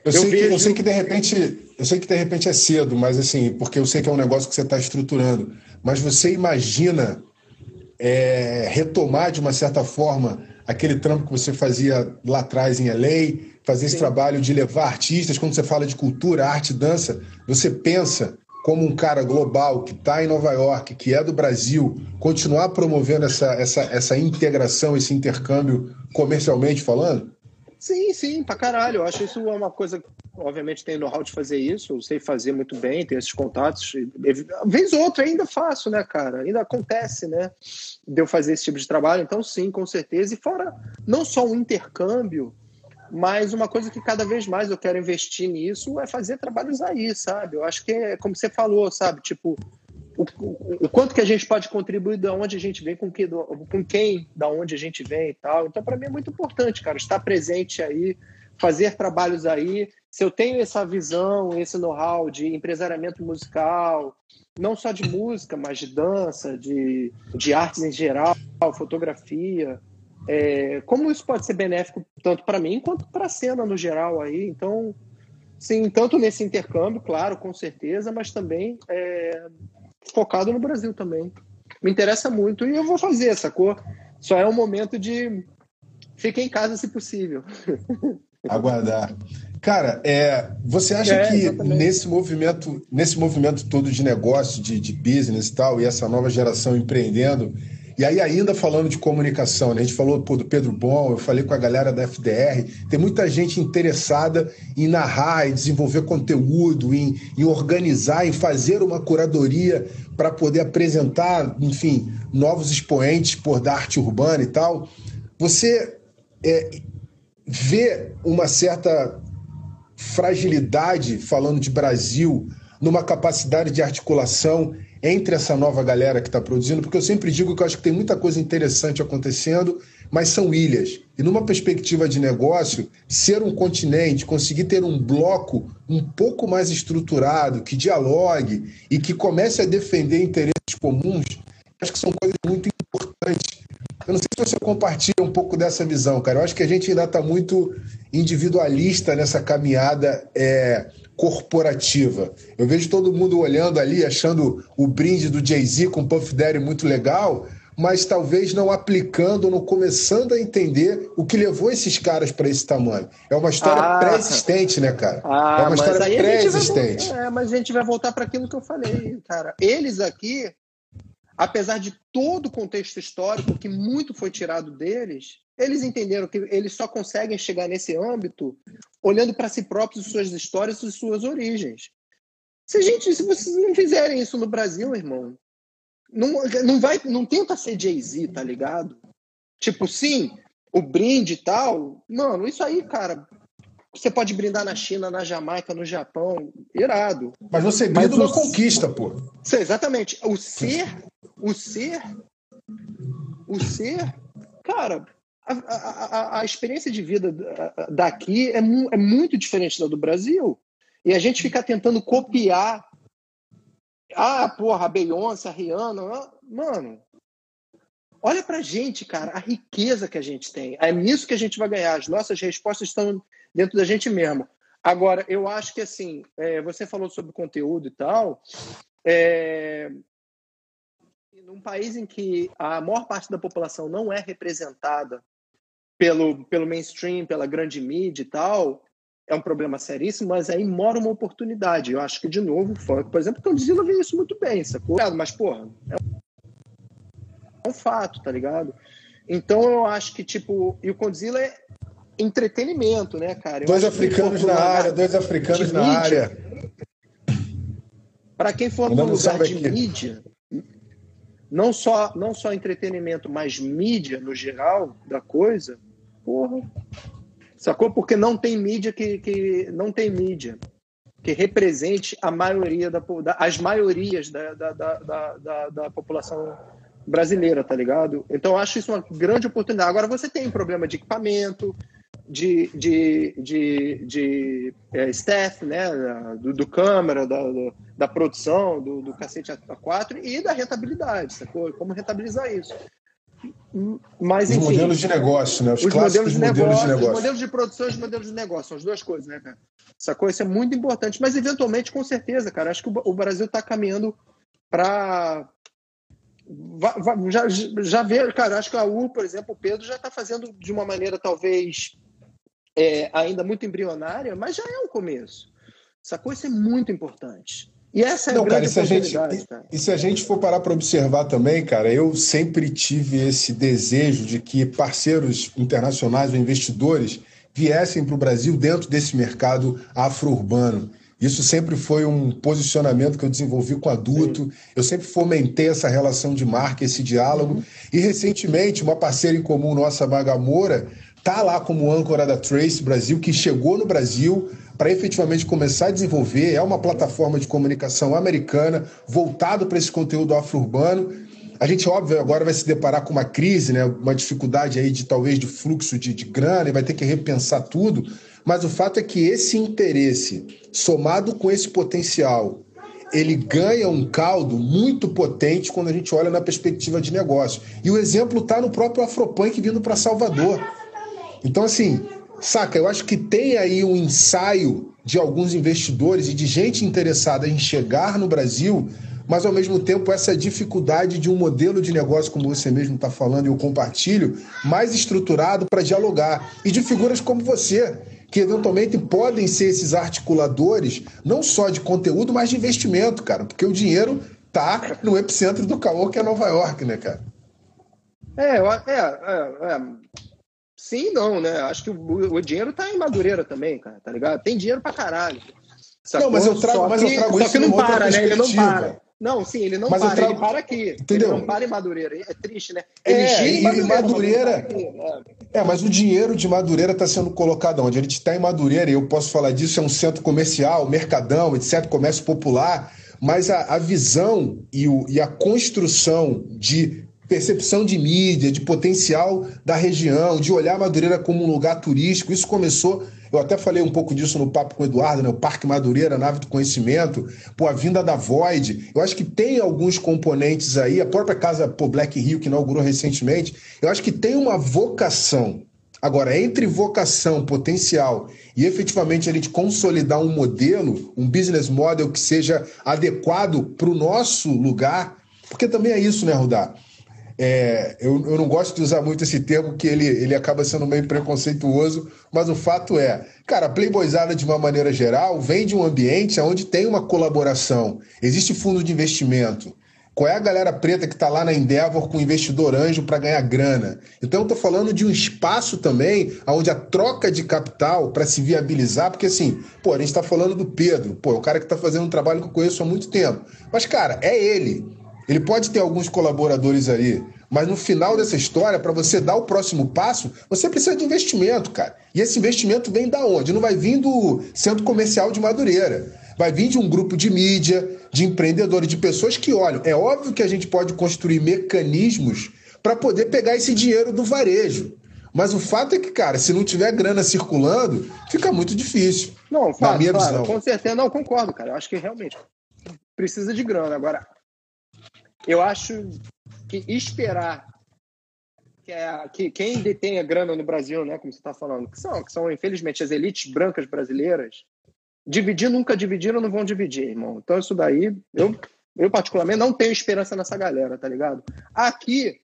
Eu, eu, sei vejo... que, eu sei que de repente, eu sei que de repente é cedo, mas assim, porque eu sei que é um negócio que você está estruturando. Mas você imagina é, retomar de uma certa forma aquele trampo que você fazia lá atrás em LA, fazer esse Sim. trabalho de levar artistas, quando você fala de cultura, arte, dança, você pensa como um cara global que está em Nova York, que é do Brasil, continuar promovendo essa, essa, essa integração, esse intercâmbio comercialmente falando? Sim, sim, pra caralho. Eu acho isso uma coisa. Obviamente, tenho know-how de fazer isso, eu sei fazer muito bem, tenho esses contatos. Vez ou outra ainda faço, né, cara? Ainda acontece, né? De eu fazer esse tipo de trabalho. Então, sim, com certeza. E fora, não só um intercâmbio, mas uma coisa que cada vez mais eu quero investir nisso é fazer trabalhos aí, sabe? Eu acho que é como você falou, sabe? Tipo, o, o, o quanto que a gente pode contribuir de onde a gente vem, com, que, do, com quem, da onde a gente vem e tal. Então, para mim é muito importante, cara, estar presente aí, fazer trabalhos aí. Se eu tenho essa visão, esse know-how de empresariamento musical, não só de música, mas de dança, de, de artes em geral, fotografia. É, como isso pode ser benéfico tanto para mim quanto para a cena no geral aí. Então, sim, tanto nesse intercâmbio, claro, com certeza, mas também é, focado no Brasil também. Me interessa muito e eu vou fazer, sacou? Só é um momento de ficar em casa se possível. Aguardar. Cara, é, você acha é, que nesse movimento, nesse movimento todo de negócio, de, de business e tal, e essa nova geração empreendendo, e aí, ainda falando de comunicação, né? a gente falou pô, do Pedro Bom, eu falei com a galera da FDR, tem muita gente interessada em narrar, em desenvolver conteúdo, em, em organizar, em fazer uma curadoria para poder apresentar, enfim, novos expoentes por da arte urbana e tal. Você é, vê uma certa fragilidade, falando de Brasil, numa capacidade de articulação entre essa nova galera que está produzindo, porque eu sempre digo que eu acho que tem muita coisa interessante acontecendo, mas são ilhas. E numa perspectiva de negócio, ser um continente, conseguir ter um bloco um pouco mais estruturado, que dialogue e que comece a defender interesses comuns, acho que são coisas muito importantes. Eu não sei se você compartilha um pouco dessa visão, cara. Eu acho que a gente ainda está muito individualista nessa caminhada é, corporativa. Eu vejo todo mundo olhando ali, achando o brinde do Jay-Z com Puff Daddy muito legal, mas talvez não aplicando, não começando a entender o que levou esses caras para esse tamanho. É uma história ah, pré-existente, né, cara? Ah, é uma história pré-existente. É, mas a gente vai voltar para aquilo que eu falei, cara. Eles aqui, apesar de todo o contexto histórico que muito foi tirado deles, eles entenderam que eles só conseguem chegar nesse âmbito olhando para si próprios, suas histórias e suas origens. Se gente, se vocês não fizerem isso no Brasil, irmão, não, não vai, não tenta ser Jay-Z, tá ligado? Tipo, sim, o brinde e tal, mano, isso aí, cara, você pode brindar na China, na Jamaica, no Japão, irado. Mas você brinda uma conquista, pô. Exatamente. O ser, o ser, o ser, cara, a, a, a, experiência de vida daqui é, mu é muito diferente da do Brasil. E a gente fica tentando copiar. Ah, porra, a Beyoncé, a Rihanna. Mano, olha pra gente, cara, a riqueza que a gente tem. É nisso que a gente vai ganhar. As nossas respostas estão dentro da gente mesmo. Agora, eu acho que, assim, é, você falou sobre conteúdo e tal. É, num país em que a maior parte da população não é representada pelo, pelo mainstream, pela grande mídia e tal, é um problema seríssimo, mas aí mora uma oportunidade. Eu acho que, de novo, o funk, por exemplo, o Condzilla vê isso muito bem, sacou? Mas, porra, é um fato, tá ligado? Então eu acho que, tipo, e o Condzilla é entretenimento, né, cara? Eu dois africanos na área, dois africanos na mídia, área. Para quem for no lugar de aqui. mídia, não só, não só entretenimento, mas mídia no geral da coisa, porra. Sacou? Porque não tem mídia que, que não tem mídia que represente a maioria da, as maiorias da, da, da, da, da população brasileira, tá ligado? Então eu acho isso uma grande oportunidade. Agora você tem problema de equipamento, de, de, de, de é, staff, né? Do, do câmera, da, da produção, do, do cacete A4 e da rentabilidade, sacou? Como rentabilizar isso. Mas, enfim, os modelos de negócio, né? Os, os modelos, de, modelos negócio, de negócio. Os modelos de produção e os modelos de negócio. São as duas coisas, né, cara? Sacou? Isso é muito importante. Mas, eventualmente, com certeza, cara, acho que o Brasil está caminhando para. Já, já vê, cara, acho que a U, por exemplo, o Pedro já está fazendo de uma maneira talvez é, ainda muito embrionária, mas já é um começo. Sacou? Isso é muito importante. E essa é Não, a cara, se a gente, cara. E se a gente for parar para observar também, cara, eu sempre tive esse desejo de que parceiros internacionais ou investidores viessem para o Brasil dentro desse mercado afro-urbano. Isso sempre foi um posicionamento que eu desenvolvi com adulto. Sim. Eu sempre fomentei essa relação de marca, esse diálogo. Uhum. E recentemente, uma parceira em comum nossa, Vaga Moura, está lá como âncora da Trace Brasil, que chegou no Brasil, para efetivamente começar a desenvolver. É uma plataforma de comunicação americana voltado para esse conteúdo afro-urbano. A gente, óbvio, agora vai se deparar com uma crise, né? uma dificuldade aí de talvez de fluxo de, de grana e vai ter que repensar tudo. Mas o fato é que esse interesse, somado com esse potencial, ele ganha um caldo muito potente quando a gente olha na perspectiva de negócio. E o exemplo está no próprio Afropunk vindo para Salvador. Então, assim, saca, eu acho que tem aí um ensaio de alguns investidores e de gente interessada em chegar no Brasil, mas ao mesmo tempo essa dificuldade de um modelo de negócio, como você mesmo está falando e eu compartilho, mais estruturado para dialogar. E de figuras como você, que eventualmente podem ser esses articuladores, não só de conteúdo, mas de investimento, cara, porque o dinheiro tá no epicentro do caô, que é Nova York, né, cara? É, é, é, é. Sim, não, né? Acho que o, o dinheiro tá em Madureira também, cara, tá ligado? Tem dinheiro pra caralho. Sacou? Não, mas eu trago, mas eu trago isso que não para, né? Ele não para. Não, sim, ele não Mas para, trago... ele para aqui. Entendeu? Ele não para em Madureira. É triste, né? Ele é, gira em Madureira. Madureira... É, mas o dinheiro de Madureira está sendo colocado onde? Ele está em Madureira, e eu posso falar disso, é um centro comercial, mercadão, etc., comércio popular, mas a, a visão e, o, e a construção de percepção de mídia, de potencial da região, de olhar Madureira como um lugar turístico. Isso começou, eu até falei um pouco disso no papo com o Eduardo, né? o Parque Madureira, nave do conhecimento, pô, a vinda da Void. Eu acho que tem alguns componentes aí, a própria casa pô, Black Rio, que inaugurou recentemente, eu acho que tem uma vocação. Agora, entre vocação, potencial e efetivamente a gente consolidar um modelo, um business model que seja adequado para o nosso lugar, porque também é isso, né, Rudá? É, eu, eu não gosto de usar muito esse termo, que ele, ele acaba sendo meio preconceituoso, mas o fato é, cara, a Playboyzada, de uma maneira geral, vem de um ambiente onde tem uma colaboração, existe fundo de investimento. Qual é a galera preta que está lá na Endeavor com investidor anjo para ganhar grana? Então, eu estou falando de um espaço também onde a troca de capital para se viabilizar, porque assim, pô, a gente está falando do Pedro, pô, é o cara que está fazendo um trabalho que eu conheço há muito tempo. Mas, cara, é ele. Ele pode ter alguns colaboradores ali, mas no final dessa história, para você dar o próximo passo, você precisa de investimento, cara. E esse investimento vem da onde? Não vai vir do centro comercial de Madureira. Vai vir de um grupo de mídia, de empreendedores, de pessoas que olham. É óbvio que a gente pode construir mecanismos para poder pegar esse dinheiro do varejo. Mas o fato é que, cara, se não tiver grana circulando, fica muito difícil. Não, fato, na minha claro, visão. Com certeza, não, concordo, cara. Eu acho que realmente precisa de grana. Agora, eu acho que esperar que, é, que quem detém a grana no Brasil, né, como você está falando, que são, que são, infelizmente, as elites brancas brasileiras, dividir nunca dividiram, não vão dividir, irmão. Então, isso daí, eu, eu particularmente não tenho esperança nessa galera, tá ligado? Aqui,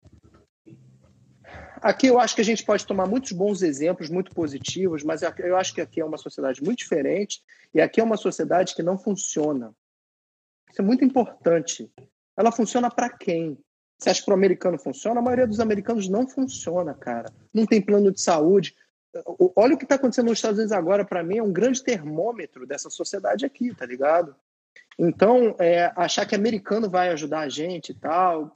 aqui eu acho que a gente pode tomar muitos bons exemplos, muito positivos, mas eu acho que aqui é uma sociedade muito diferente e aqui é uma sociedade que não funciona. Isso é muito importante ela funciona para quem? Você acha que para o americano funciona? A maioria dos americanos não funciona, cara. Não tem plano de saúde. Olha o que está acontecendo nos Estados Unidos agora, para mim, é um grande termômetro dessa sociedade aqui, tá ligado? Então, é, achar que americano vai ajudar a gente e tal,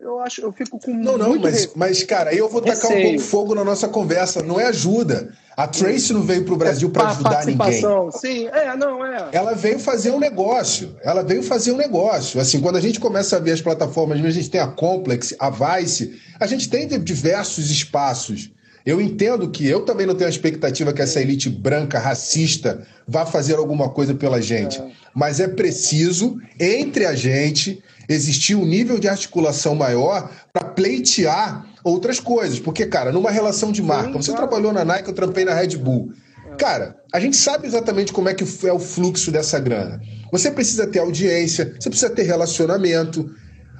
eu acho, eu fico com Não, não, mas, mas cara, aí eu vou tacar um pouco fogo na nossa conversa, não é ajuda. A Tracy não veio para o Brasil para ajudar ninguém. Sim, é, não é. Ela veio fazer um negócio. Ela veio fazer um negócio. Assim, quando a gente começa a ver as plataformas, a gente tem a Complex, a Vice, a gente tem diversos espaços. Eu entendo que eu também não tenho a expectativa que essa elite branca racista vá fazer alguma coisa pela gente, é. mas é preciso entre a gente existir um nível de articulação maior para pleitear outras coisas. Porque, cara, numa relação de marca, você trabalhou na Nike, eu trampei na Red Bull. Cara, a gente sabe exatamente como é que é o fluxo dessa grana. Você precisa ter audiência, você precisa ter relacionamento.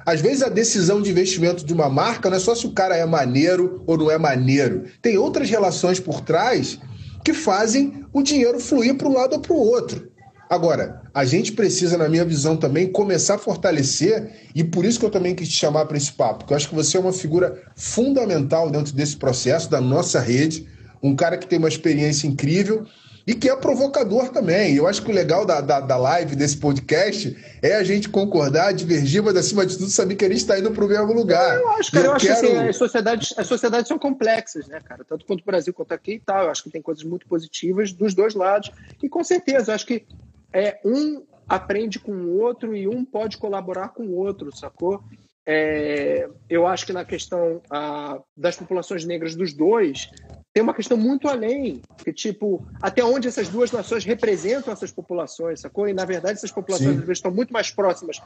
Às vezes a decisão de investimento de uma marca não é só se o cara é maneiro ou não é maneiro. Tem outras relações por trás que fazem o dinheiro fluir para um lado ou para o outro. Agora, a gente precisa, na minha visão, também começar a fortalecer, e por isso que eu também quis te chamar para esse papo, porque eu acho que você é uma figura fundamental dentro desse processo, da nossa rede, um cara que tem uma experiência incrível e que é provocador também. Eu acho que o legal da, da, da live, desse podcast, é a gente concordar, divergir, mas acima de tudo saber que a gente está indo para o mesmo lugar. Eu acho, cara, eu, eu acho quero... que assim, as, sociedades, as sociedades são complexas, né, cara? Tanto quanto o Brasil quanto aqui e tal. Eu acho que tem coisas muito positivas dos dois lados. E com certeza, eu acho que é, um aprende com o outro e um pode colaborar com o outro, sacou? é, eu acho que na questão a, das populações negras dos dois, tem uma questão muito além, que tipo, até onde essas duas nações representam essas populações, sacou? E na verdade essas populações estão muito mais próximas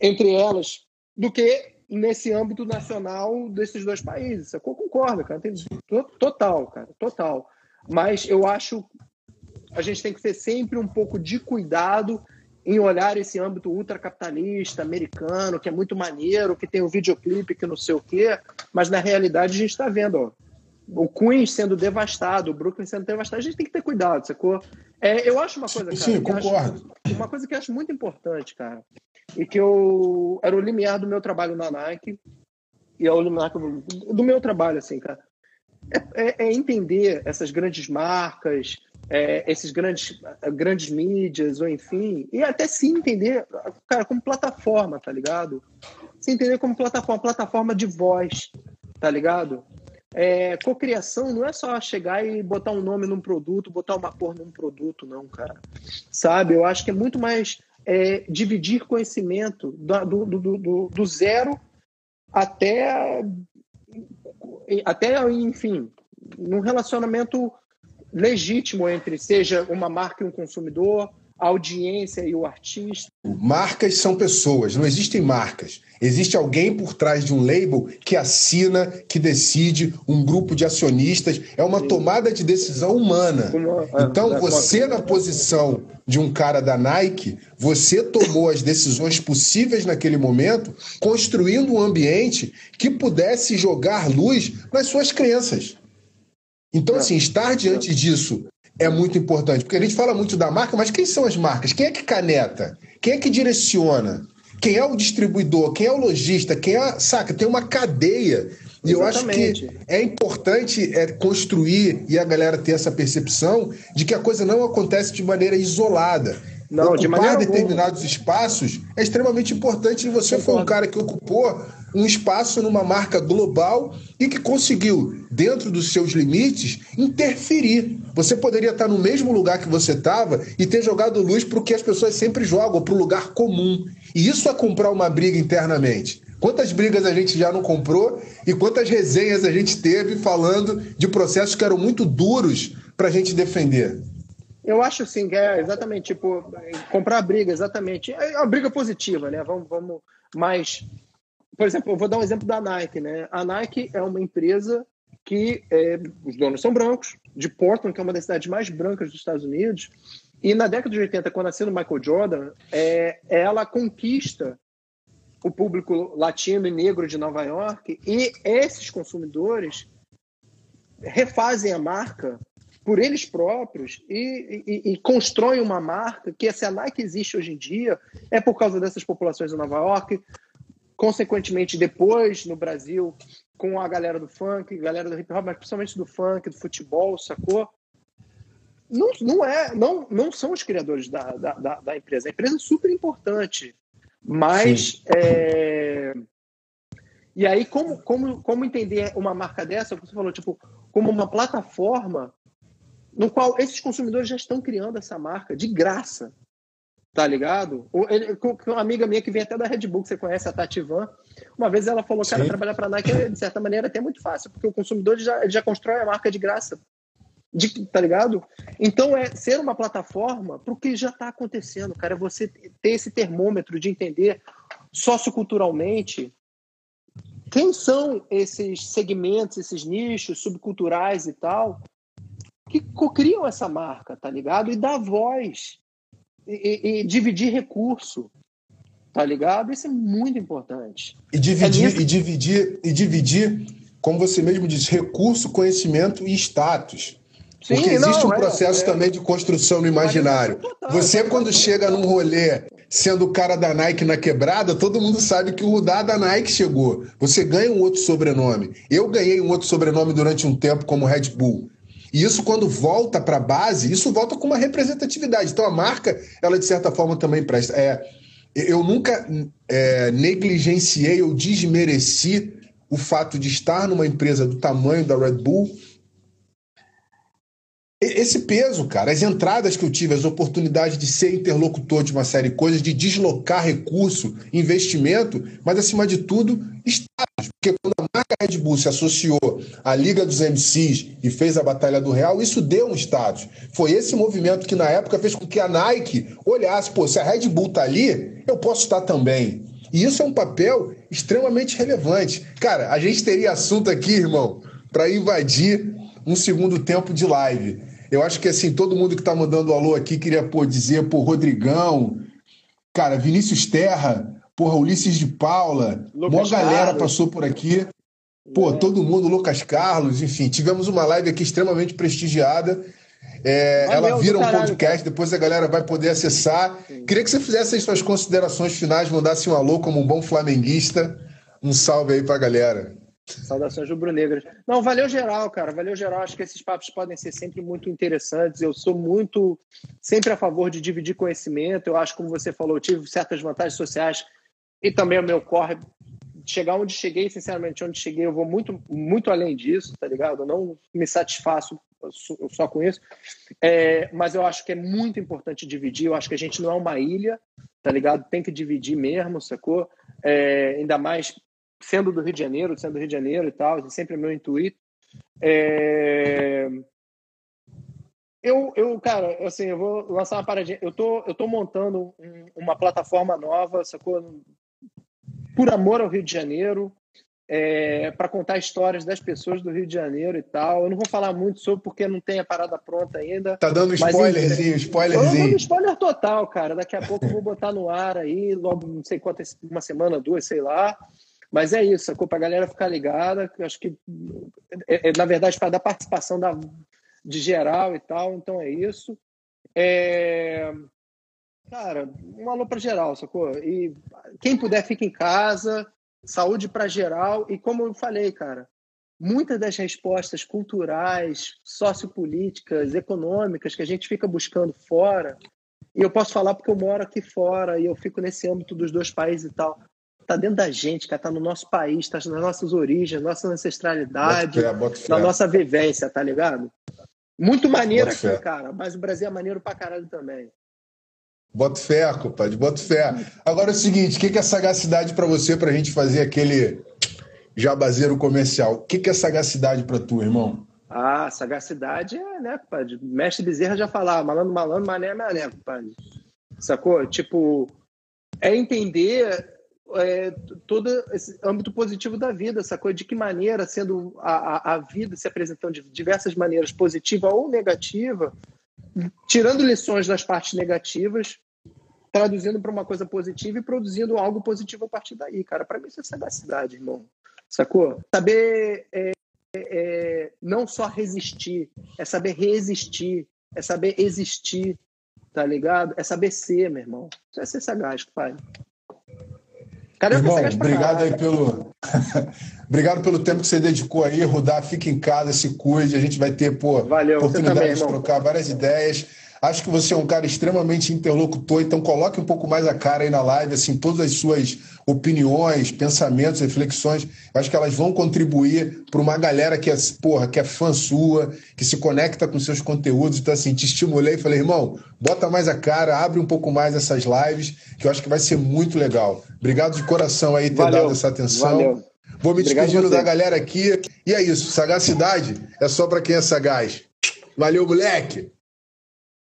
entre elas do que nesse âmbito nacional desses dois países, sacou? Concordo, cara, tem, total, cara, total. Mas eu acho a gente tem que ter sempre um pouco de cuidado em olhar esse âmbito ultracapitalista americano, que é muito maneiro, que tem um videoclipe, que não sei o quê, mas na realidade a gente está vendo ó, o Queens sendo devastado, o Brooklyn sendo devastado, a gente tem que ter cuidado, sacou? É, eu acho uma coisa, cara. Sim, concordo. Acho, uma coisa que eu acho muito importante, cara, e que eu era o limiar do meu trabalho na Nike, e é o limiar do meu trabalho, assim, cara. É, é, é entender essas grandes marcas, é, esses grandes, grandes mídias, ou enfim, e até se entender, cara, como plataforma, tá ligado? Se entender como plataforma, plataforma de voz, tá ligado? É, cocriação não é só chegar e botar um nome num produto, botar uma cor num produto, não, cara. Sabe? Eu acho que é muito mais é, dividir conhecimento do, do, do, do, zero até, até, enfim, num relacionamento legítimo entre seja uma marca e um consumidor, a audiência e o artista. Marcas são pessoas, não existem marcas. Existe alguém por trás de um label que assina, que decide, um grupo de acionistas. É uma Sim. tomada de decisão humana. É, então, você, na posição de um cara da Nike, você tomou as decisões possíveis naquele momento, construindo um ambiente que pudesse jogar luz nas suas crenças. Então, assim, estar diante disso é muito importante, porque a gente fala muito da marca, mas quem são as marcas? Quem é que caneta? Quem é que direciona? Quem é o distribuidor? Quem é o lojista? Quem é, saca? Tem uma cadeia. E eu acho que é importante é, construir e a galera ter essa percepção de que a coisa não acontece de maneira isolada. Não, Ocupar de maneira determinados alguma. espaços é extremamente importante e você foi um cara que ocupou um espaço numa marca global e que conseguiu, dentro dos seus limites, interferir. Você poderia estar no mesmo lugar que você estava e ter jogado luz para o que as pessoas sempre jogam, para o lugar comum. E isso é comprar uma briga internamente. Quantas brigas a gente já não comprou e quantas resenhas a gente teve falando de processos que eram muito duros para a gente defender? Eu acho sim, é exatamente, tipo, comprar briga, exatamente. É uma briga positiva, né? Vamos, vamos mais. Por exemplo, eu vou dar um exemplo da Nike, né? A Nike é uma empresa que é, os donos são brancos, de Portland, que é uma das cidades mais brancas dos Estados Unidos. E na década de 80, quando nasceu Michael Jordan, é, ela conquista o público latino e negro de Nova York e esses consumidores refazem a marca por eles próprios e, e, e, constroem uma marca que, se a Nike existe hoje em dia, é por causa dessas populações de Nova York, consequentemente, depois no Brasil, com a galera do funk, galera do hip hop, mas principalmente do funk, do futebol, sacou? Não, não, é, não, não são os criadores da, da, da, da empresa. A empresa é super importante, mas. É... E aí, como, como, como entender uma marca dessa? Você falou, tipo, como uma plataforma no qual esses consumidores já estão criando essa marca de graça. Tá ligado? Uma amiga minha que vem até da Red Bull, que você conhece, a Tati Van, uma vez ela falou, cara, trabalhar para a Nike, de certa maneira, é até muito fácil, porque o consumidor já, já constrói a marca de graça. De, tá ligado? Então é ser uma plataforma para o que já está acontecendo, cara. É você ter esse termômetro de entender socioculturalmente quem são esses segmentos, esses nichos subculturais e tal, que criam essa marca, tá ligado? E dar voz e, e, e, dividir recurso, tá ligado? Isso é muito importante. E dividir, é e dividir, e dividir, como você mesmo disse, recurso, conhecimento e status. Sim, Porque existe não, um é, processo é, também de construção no imaginário. Total, você, quando chega num rolê sendo o cara da Nike na quebrada, todo mundo sabe que o da da Nike chegou. Você ganha um outro sobrenome. Eu ganhei um outro sobrenome durante um tempo como Red Bull. E isso, quando volta para a base, isso volta com uma representatividade. Então, a marca, ela de certa forma também presta. É, eu nunca é, negligenciei ou desmereci o fato de estar numa empresa do tamanho da Red Bull esse peso, cara, as entradas que eu tive, as oportunidades de ser interlocutor de uma série de coisas, de deslocar recurso, investimento, mas acima de tudo, status. Porque quando a marca Red Bull se associou à Liga dos MCs e fez a Batalha do Real, isso deu um status. Foi esse movimento que na época fez com que a Nike olhasse, pô, se a Red Bull tá ali, eu posso estar também. E isso é um papel extremamente relevante. Cara, a gente teria assunto aqui, irmão, para invadir um segundo tempo de live. Eu acho que assim, todo mundo que está mandando alô aqui queria pô, dizer, pô, Rodrigão, cara, Vinícius Terra, porra, Ulisses de Paula, uma galera Carlos. passou por aqui. Pô, é. todo mundo, Lucas Carlos, enfim, tivemos uma live aqui extremamente prestigiada. É, ela vira um caralho, podcast, cara. depois a galera vai poder acessar. Sim. Queria que você fizesse as suas considerações finais, mandasse um alô como um bom flamenguista. Um salve aí pra galera. Saudações rubro-negras. Não, valeu geral, cara. Valeu geral. Acho que esses papos podem ser sempre muito interessantes. Eu sou muito, sempre a favor de dividir conhecimento. Eu acho, como você falou, eu tive certas vantagens sociais e também o meu corre. Chegar onde cheguei, sinceramente, onde cheguei, eu vou muito, muito além disso, tá ligado? Eu não me satisfaço só com isso. É, mas eu acho que é muito importante dividir. Eu acho que a gente não é uma ilha, tá ligado? Tem que dividir mesmo, sacou? É, ainda mais sendo do Rio de Janeiro, sendo do Rio de Janeiro e tal, sempre é meu intuito. É... Eu, eu, cara, assim, eu vou lançar uma paradinha. Eu tô, eu tô montando um, uma plataforma nova, sacou? Por amor ao Rio de Janeiro, é, para contar histórias das pessoas do Rio de Janeiro e tal. Eu não vou falar muito sobre porque não tem a parada pronta ainda. Tá dando spoilerzinho, spoilerzinho. Eu dando spoiler total, cara. Daqui a pouco eu vou botar no ar aí, logo não sei quantas, uma semana, duas, sei lá. Mas é isso, a galera ficar ligada, que acho que, é, é, na verdade, para dar participação da, de geral e tal, então é isso. É... Cara, um alô para geral, sacou? E quem puder, fica em casa, saúde para geral. E como eu falei, cara, muitas das respostas culturais, sociopolíticas, econômicas que a gente fica buscando fora, e eu posso falar porque eu moro aqui fora e eu fico nesse âmbito dos dois países e tal tá dentro da gente, cara, tá no nosso país, tá nas nossas origens, nossa ancestralidade, fé, na nossa vivência, tá ligado? Muito maneiro aqui, fé. cara, mas o Brasil é maneiro pra caralho também. Boto fé, compadre, boto fé. Agora é o seguinte, o que, que é sagacidade para você, pra gente fazer aquele jabazeiro comercial? O que, que é sagacidade para tu, irmão? Ah, sagacidade é, né, compadre? Mestre Bezerra já falava, malandro, malandro, mané, mané, compadre. Sacou? Tipo, é entender é, todo esse âmbito positivo da vida, sacou? De que maneira, sendo a, a, a vida se apresentando de diversas maneiras, positiva ou negativa, tirando lições das partes negativas, traduzindo para uma coisa positiva e produzindo algo positivo a partir daí, cara. Para mim isso é sagacidade, irmão. Sacou? Saber é, é, não só resistir, é saber resistir, é saber existir, tá ligado? É saber ser, meu irmão. Isso é ser sagaz, pai. Cara, Irmão, obrigado aí pelo. obrigado pelo tempo que você dedicou aí, Rudá. Fica em casa, se cuide. A gente vai ter pô, Valeu, oportunidade também, de trocar várias ideias. Acho que você é um cara extremamente interlocutor, então coloque um pouco mais a cara aí na live, assim, todas as suas opiniões, pensamentos, reflexões. Acho que elas vão contribuir para uma galera que é, porra, que é fã sua, que se conecta com seus conteúdos. Então, assim, te estimulei e falei, irmão, bota mais a cara, abre um pouco mais essas lives, que eu acho que vai ser muito legal. Obrigado de coração aí ter Valeu. dado essa atenção. Valeu. Vou me despedindo da galera aqui. E é isso, sagacidade é só para quem é sagaz. Valeu, moleque!